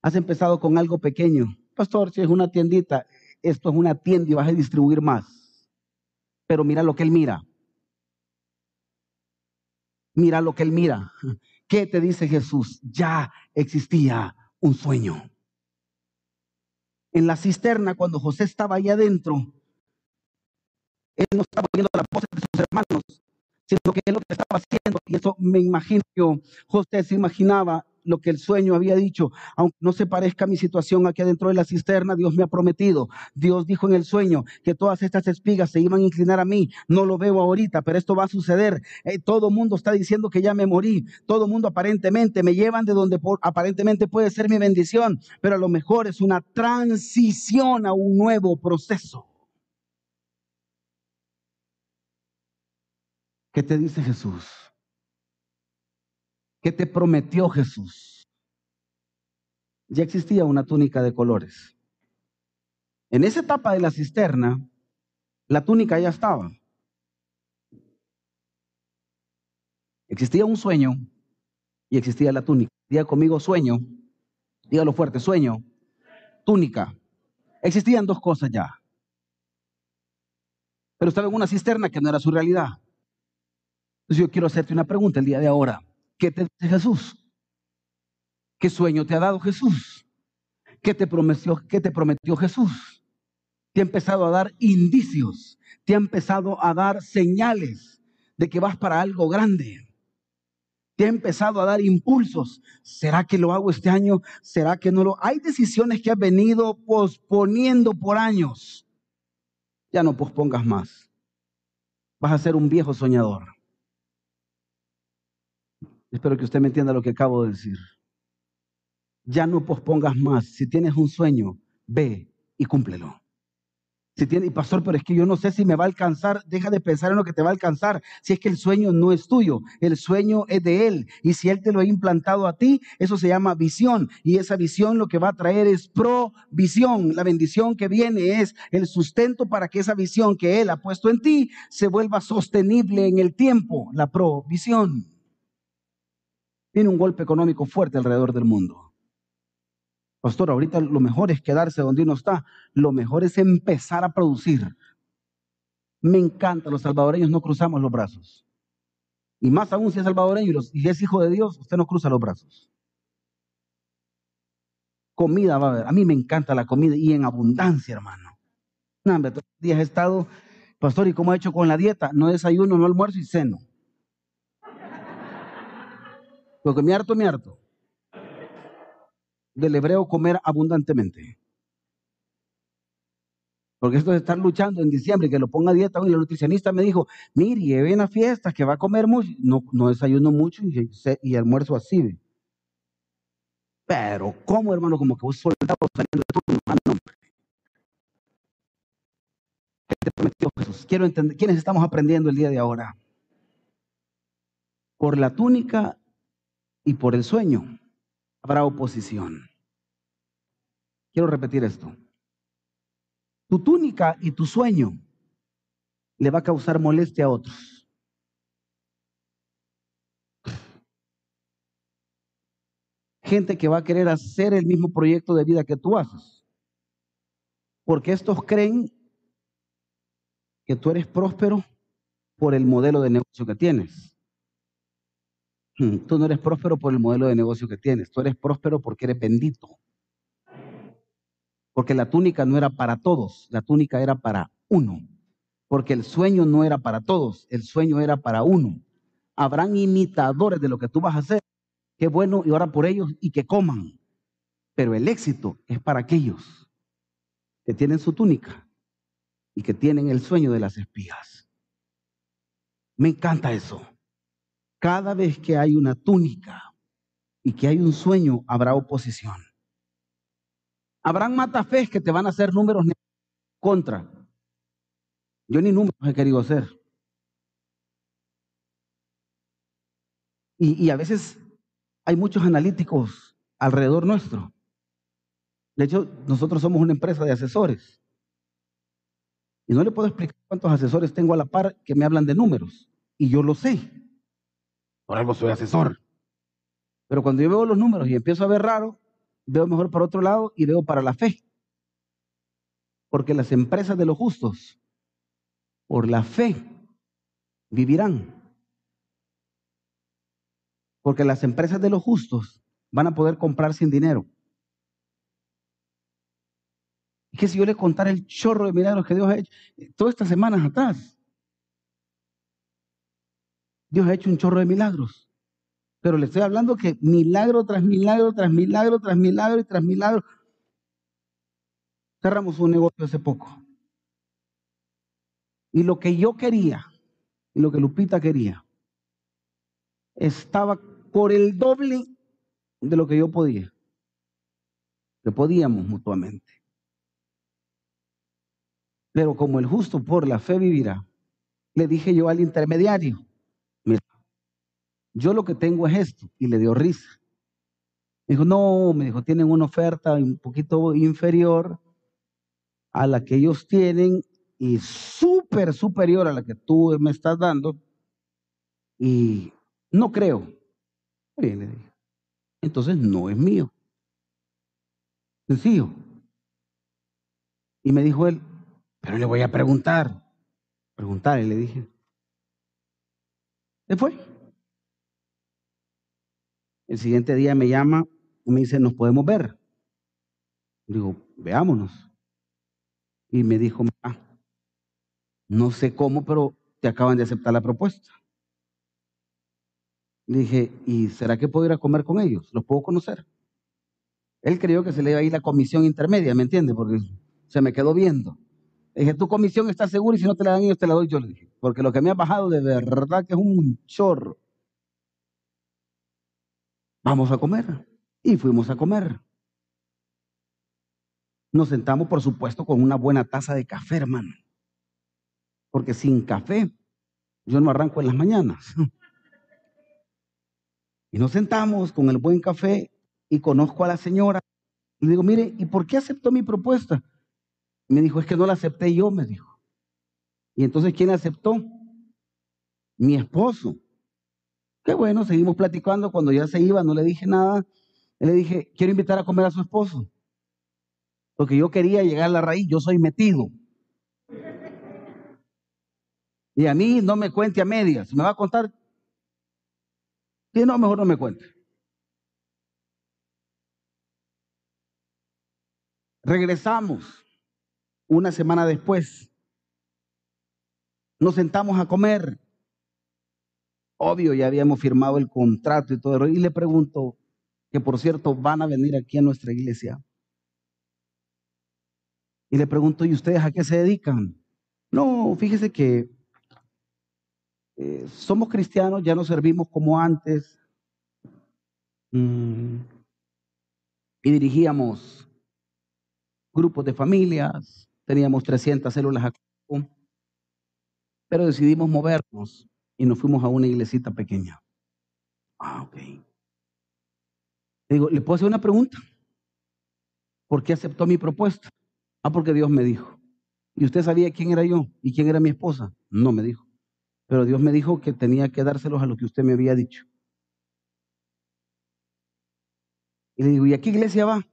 has empezado con algo pequeño. Pastor, si es una tiendita, esto es una tienda y vas a distribuir más. Pero mira lo que él mira. Mira lo que él mira. ¿Qué te dice Jesús? Ya existía un sueño. En la cisterna, cuando José estaba ahí adentro, él no estaba oyendo la voz de sus hermanos, sino que él lo que estaba haciendo, y eso me imagino yo, José se imaginaba lo que el sueño había dicho. Aunque no se parezca a mi situación aquí adentro de la cisterna, Dios me ha prometido. Dios dijo en el sueño que todas estas espigas se iban a inclinar a mí. No lo veo ahorita, pero esto va a suceder. Eh, todo mundo está diciendo que ya me morí. Todo mundo aparentemente me llevan de donde aparentemente puede ser mi bendición, pero a lo mejor es una transición a un nuevo proceso. ¿Qué te dice Jesús? ¿Qué te prometió Jesús? Ya existía una túnica de colores. En esa etapa de la cisterna, la túnica ya estaba. Existía un sueño y existía la túnica. Diga conmigo sueño, dígalo fuerte, sueño, túnica. Existían dos cosas ya. Pero estaba en una cisterna que no era su realidad. Entonces yo quiero hacerte una pregunta el día de ahora. ¿Qué te dice Jesús? ¿Qué sueño te ha dado Jesús? ¿Qué te prometió, qué te prometió Jesús? Te ha empezado a dar indicios, te ha empezado a dar señales de que vas para algo grande. Te ha empezado a dar impulsos. ¿Será que lo hago este año? ¿Será que no lo? Hay decisiones que has venido posponiendo por años. Ya no pospongas más. Vas a ser un viejo soñador. Espero que usted me entienda lo que acabo de decir. Ya no pospongas más. Si tienes un sueño, ve y cúmplelo. Si tiene, y pastor, pero es que yo no sé si me va a alcanzar, deja de pensar en lo que te va a alcanzar. Si es que el sueño no es tuyo, el sueño es de Él. Y si Él te lo ha implantado a ti, eso se llama visión. Y esa visión lo que va a traer es provisión. La bendición que viene es el sustento para que esa visión que Él ha puesto en ti se vuelva sostenible en el tiempo. La provisión. Tiene un golpe económico fuerte alrededor del mundo. Pastor, ahorita lo mejor es quedarse donde uno está. Lo mejor es empezar a producir. Me encanta, los salvadoreños no cruzamos los brazos. Y más aún si es salvadoreño y, es hijo de Dios, usted no cruza los brazos. Comida va a haber. A mí me encanta la comida y en abundancia, hermano. No, hombre, todos los días he estado, pastor, ¿y cómo ha hecho con la dieta? No desayuno, no almuerzo y ceno. Porque me harto, me harto. Del hebreo comer abundantemente. Porque esto de estar luchando en diciembre, que lo ponga a dieta, y el nutricionista me dijo, mire, lleve una fiesta que va a comer mucho. No, no desayuno mucho y, y almuerzo así. Pero, ¿cómo, hermano? Como que un soldado saliendo de tu mano. ¿Qué te prometió Jesús? Quiero entender, ¿quiénes estamos aprendiendo el día de ahora? Por la túnica y por el sueño habrá oposición. Quiero repetir esto. Tu túnica y tu sueño le va a causar molestia a otros. Gente que va a querer hacer el mismo proyecto de vida que tú haces. Porque estos creen que tú eres próspero por el modelo de negocio que tienes. Tú no eres próspero por el modelo de negocio que tienes, tú eres próspero porque eres bendito. Porque la túnica no era para todos, la túnica era para uno. Porque el sueño no era para todos, el sueño era para uno. Habrán imitadores de lo que tú vas a hacer. Qué bueno y ora por ellos y que coman. Pero el éxito es para aquellos que tienen su túnica y que tienen el sueño de las espías. Me encanta eso. Cada vez que hay una túnica y que hay un sueño, habrá oposición. Habrán matafés que te van a hacer números contra. Yo ni números he querido hacer. Y, y, a veces hay muchos analíticos alrededor nuestro. De hecho, nosotros somos una empresa de asesores. Y no le puedo explicar cuántos asesores tengo a la par que me hablan de números. Y yo lo sé. Por algo soy asesor. Pero cuando yo veo los números y empiezo a ver raro, veo mejor para otro lado y veo para la fe. Porque las empresas de los justos, por la fe, vivirán. Porque las empresas de los justos van a poder comprar sin dinero. Y que si yo le contara el chorro de milagros que Dios ha hecho todas estas semanas atrás, Dios ha hecho un chorro de milagros. Pero le estoy hablando que milagro tras milagro, tras milagro, tras milagro y tras milagro. Cerramos un negocio hace poco. Y lo que yo quería, y lo que Lupita quería, estaba por el doble de lo que yo podía. Que podíamos mutuamente. Pero como el justo por la fe vivirá, le dije yo al intermediario, mira, yo lo que tengo es esto, y le dio risa. Me dijo, no, me dijo, tienen una oferta un poquito inferior a la que ellos tienen y súper superior a la que tú me estás dando. Y no creo. Bien, le dije. Entonces no es mío. Sencillo. Y me dijo él, pero le voy a preguntar. Preguntar, y le dije. Se fue. El siguiente día me llama y me dice, ¿nos podemos ver? Digo, veámonos. Y me dijo, no sé cómo, pero te acaban de aceptar la propuesta. Le dije, ¿y será que puedo ir a comer con ellos? ¿Los puedo conocer? Él creyó que se le iba a ir la comisión intermedia, ¿me entiende? Porque se me quedó viendo. Dije, tu comisión está segura y si no te la dan ellos, te la doy yo, le dije. Porque lo que me ha bajado de verdad que es un chorro. Vamos a comer. Y fuimos a comer. Nos sentamos, por supuesto, con una buena taza de café, hermano. Porque sin café, yo no arranco en las mañanas. (laughs) Y nos sentamos con el buen café y conozco a la señora. Y digo, mire, ¿y por qué aceptó mi propuesta? Me dijo, es que no la acepté yo, me dijo. Y entonces, ¿quién la aceptó? Mi esposo. Qué bueno, seguimos platicando. Cuando ya se iba, no le dije nada. Le dije, quiero invitar a comer a su esposo. Porque yo quería llegar a la raíz, yo soy metido. Y a mí no me cuente a medias. Me va a contar si no, mejor no me cuente. Regresamos una semana después. Nos sentamos a comer. Obvio, ya habíamos firmado el contrato y todo. Y le pregunto, que por cierto van a venir aquí a nuestra iglesia. Y le pregunto, ¿y ustedes a qué se dedican? No, fíjese que eh, somos cristianos, ya no servimos como antes. Mm. y dirigíamos grupos de familias, teníamos 300 células a pero decidimos movernos y nos fuimos a una iglesita pequeña. Ah, ok. Digo, ¿le puedo hacer una pregunta? ¿Por qué aceptó mi propuesta? Ah, porque Dios me dijo. ¿Y usted sabía quién era yo y quién era mi esposa? No me dijo. Pero Dios me dijo que tenía que dárselos a lo que usted me había dicho. Y le digo, ¿y a qué iglesia va?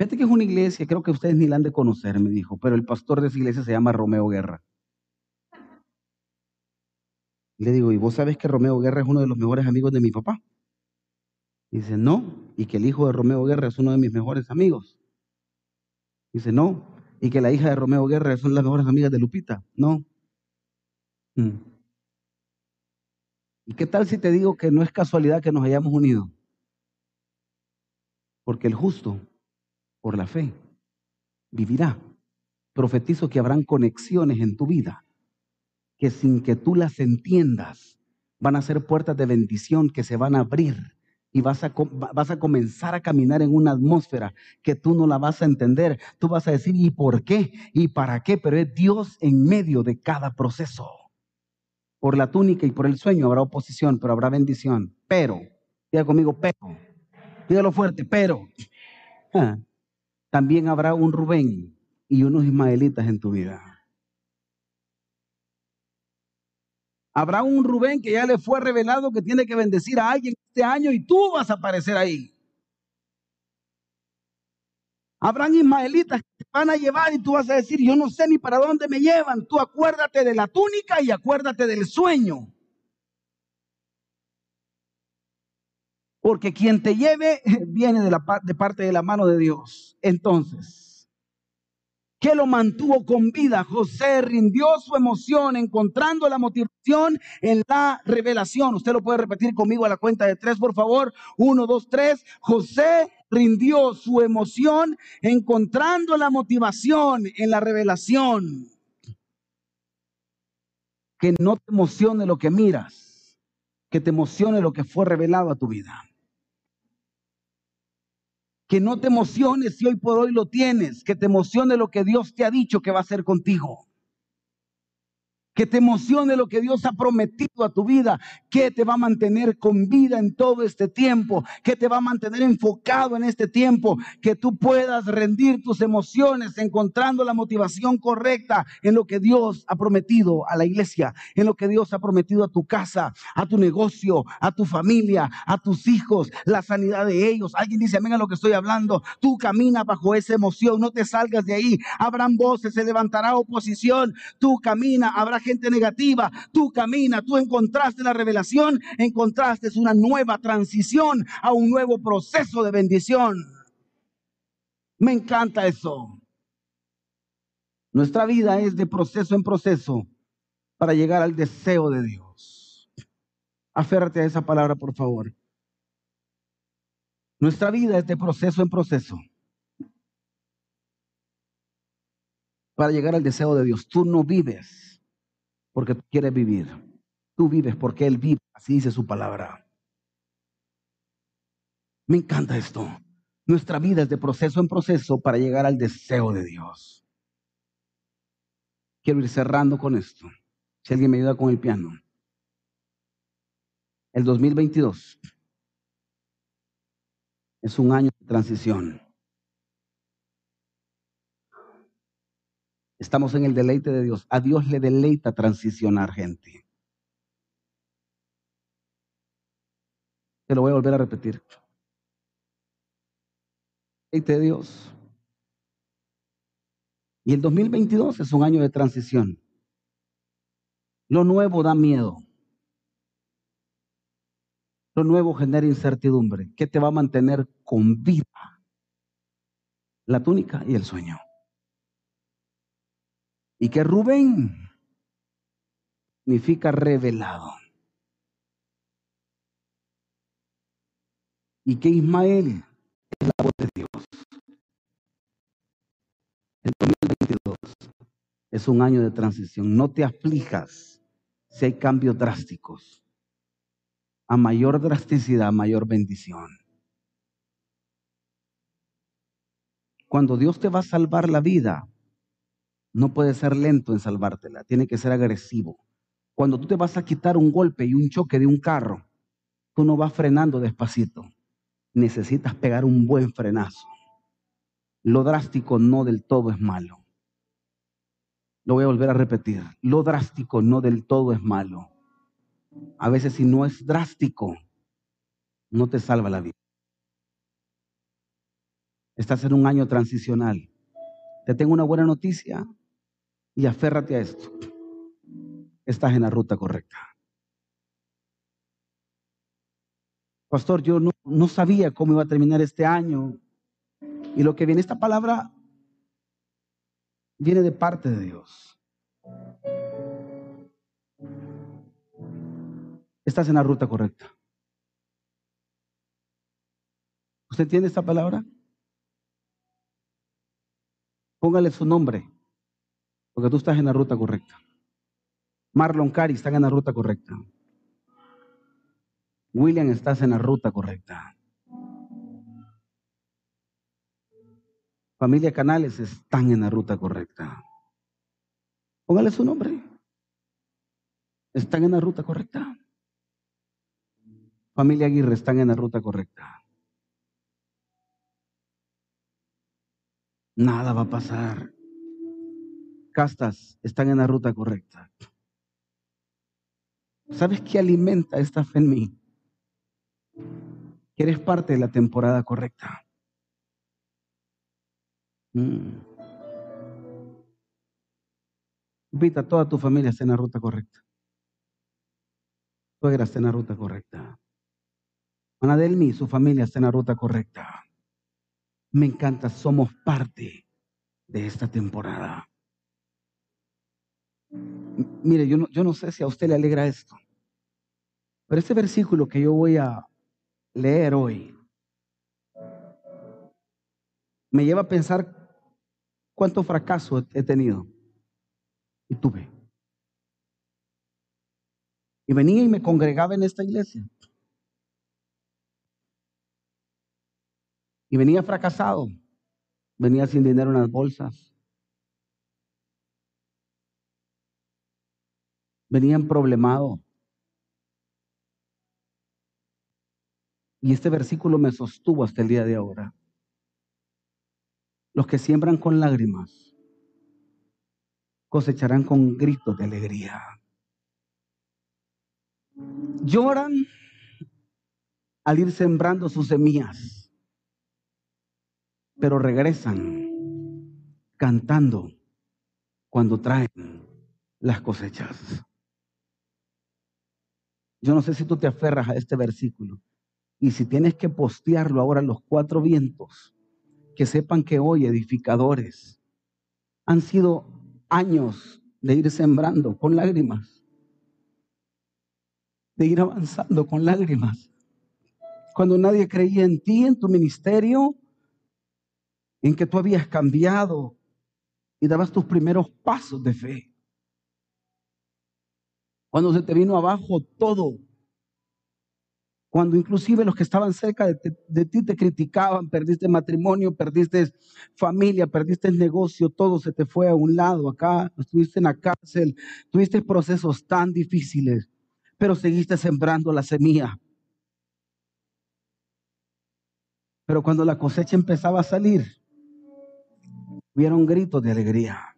Fíjate que es una iglesia, creo que ustedes ni la han de conocer, me dijo, pero el pastor de esa iglesia se llama Romeo Guerra. Le digo, ¿y vos sabes que Romeo Guerra es uno de los mejores amigos de mi papá? Dice, no, y que el hijo de Romeo Guerra es uno de mis mejores amigos. Dice, no, y que la hija de Romeo Guerra son las mejores amigas de Lupita. No, Mm. ¿Y qué tal si te digo que no es casualidad que nos hayamos unido? Porque el justo, por la fe, vivirá. Profetizo que habrán conexiones en tu vida que sin que tú las entiendas van a ser puertas de bendición que se van a abrir y vas a, vas a comenzar a caminar en una atmósfera que tú no la vas a entender. Tú vas a decir, ¿y por qué? ¿Y para qué? Pero es Dios en medio de cada proceso. Por la túnica y por el sueño habrá oposición, pero habrá bendición. Pero, diga conmigo, pero, dígalo fuerte, pero, (laughs) ah, también habrá un Rubén y unos ismaelitas en tu vida. Habrá un Rubén que ya le fue revelado que tiene que bendecir a alguien este año y tú vas a aparecer ahí. Habrán ismaelitas que te van a llevar y tú vas a decir, yo no sé ni para dónde me llevan. Tú acuérdate de la túnica y acuérdate del sueño. Porque quien te lleve (laughs) viene de, la, de parte de la mano de Dios. Entonces, ¿Qué lo mantuvo con vida? José rindió su emoción encontrando la motivación en la revelación. Usted lo puede repetir conmigo a la cuenta de tres, por favor. Uno, dos, tres. José rindió su emoción encontrando la motivación en la revelación. Que no te emocione lo que miras, que te emocione lo que fue revelado a tu vida. Que no te emociones si hoy por hoy lo tienes, que te emocione lo que Dios te ha dicho que va a hacer contigo que te emocione lo que Dios ha prometido a tu vida, que te va a mantener con vida en todo este tiempo, que te va a mantener enfocado en este tiempo, que tú puedas rendir tus emociones encontrando la motivación correcta en lo que Dios ha prometido a la iglesia, en lo que Dios ha prometido a tu casa, a tu negocio, a tu familia, a tus hijos, la sanidad de ellos. Alguien dice, amén lo que estoy hablando. Tú camina bajo esa emoción, no te salgas de ahí. Habrán voces, se levantará oposición. Tú camina, habrá gente negativa, tú camina, tú encontraste la revelación, encontraste una nueva transición a un nuevo proceso de bendición. Me encanta eso. Nuestra vida es de proceso en proceso para llegar al deseo de Dios. Aférrate a esa palabra, por favor. Nuestra vida es de proceso en proceso para llegar al deseo de Dios. Tú no vives porque tú quieres vivir. Tú vives porque Él vive, así dice su palabra. Me encanta esto. Nuestra vida es de proceso en proceso para llegar al deseo de Dios. Quiero ir cerrando con esto. Si alguien me ayuda con el piano. El 2022 es un año de transición. Estamos en el deleite de Dios. A Dios le deleita transicionar gente. Te lo voy a volver a repetir. Deleite de Dios. Y el 2022 es un año de transición. Lo nuevo da miedo. Lo nuevo genera incertidumbre. ¿Qué te va a mantener con vida? La túnica y el sueño. Y que Rubén significa revelado. Y que Ismael es la voz de Dios. El 2022 es un año de transición. No te aflijas si hay cambios drásticos. A mayor drasticidad, mayor bendición. Cuando Dios te va a salvar la vida, no puede ser lento en salvártela, tiene que ser agresivo. Cuando tú te vas a quitar un golpe y un choque de un carro, tú no vas frenando despacito. Necesitas pegar un buen frenazo. Lo drástico no del todo es malo. Lo voy a volver a repetir. Lo drástico no del todo es malo. A veces si no es drástico, no te salva la vida. Estás en un año transicional. Te tengo una buena noticia y aférrate a esto. Estás en la ruta correcta. Pastor, yo no, no sabía cómo iba a terminar este año. Y lo que viene, esta palabra viene de parte de Dios. Estás en la ruta correcta. ¿Usted entiende esta palabra? Póngale su nombre. Porque tú estás en la ruta correcta. Marlon Cari está en la ruta correcta. William, estás en la ruta correcta. Familia Canales están en la ruta correcta. Póngale su nombre. Están en la ruta correcta. Familia Aguirre están en la ruta correcta. Nada va a pasar castas están en la ruta correcta. ¿Sabes qué alimenta esta fe en mí? Que eres parte de la temporada correcta. Mm. Invita a toda tu familia a en la ruta correcta. Suegra está en la ruta correcta. Ana Delmi su familia está en la ruta correcta. Me encanta, somos parte de esta temporada. Mire, yo no, yo no sé si a usted le alegra esto, pero este versículo que yo voy a leer hoy me lleva a pensar cuánto fracaso he tenido y tuve. Y venía y me congregaba en esta iglesia. Y venía fracasado. Venía sin dinero en las bolsas. Venían problemado. Y este versículo me sostuvo hasta el día de ahora. Los que siembran con lágrimas cosecharán con gritos de alegría. Lloran al ir sembrando sus semillas, pero regresan cantando cuando traen las cosechas. Yo no sé si tú te aferras a este versículo y si tienes que postearlo ahora los cuatro vientos, que sepan que hoy edificadores han sido años de ir sembrando con lágrimas, de ir avanzando con lágrimas. Cuando nadie creía en ti, en tu ministerio, en que tú habías cambiado y dabas tus primeros pasos de fe. Cuando se te vino abajo todo cuando inclusive los que estaban cerca de, ti te criticaban, perdiste matrimonio, perdiste familia, perdiste negocio, todo se te fue a un lado acá, estuviste en la cárcel, tuviste procesos tan difíciles, pero seguiste sembrando la semilla. Pero cuando la cosecha empezaba a salir, hubieron gritos de alegría.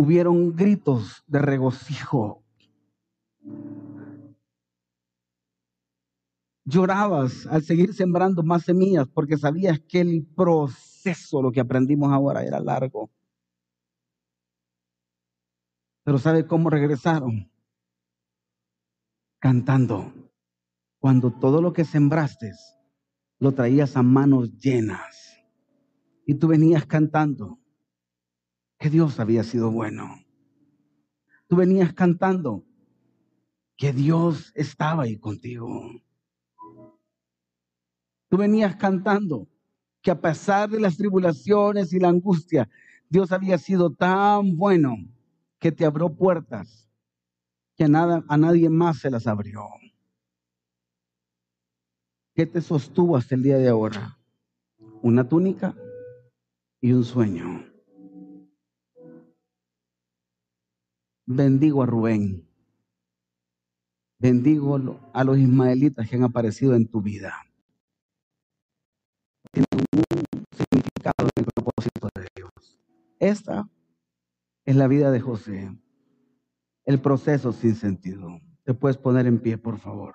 Hubieron gritos de regocijo. Llorabas al seguir sembrando más semillas porque sabías que el proceso, lo que aprendimos ahora, era largo. Pero ¿sabe cómo regresaron? Cantando. Cuando todo lo que sembraste lo traías a manos llenas. Y tú venías cantando que Dios había sido bueno. Tú venías cantando que Dios estaba ahí contigo. Tú venías cantando que a pesar de las tribulaciones y la angustia, Dios había sido tan bueno que te abrió puertas que a, nada, a nadie más se las abrió. ¿Qué te sostuvo hasta el día de ahora? Una túnica y un sueño. Bendigo a Rubén. Bendigo a los ismaelitas que han aparecido en tu vida. Tienen un significado en el propósito de Dios. Esta es la vida de José. El proceso sin sentido. Te puedes poner en pie, por favor.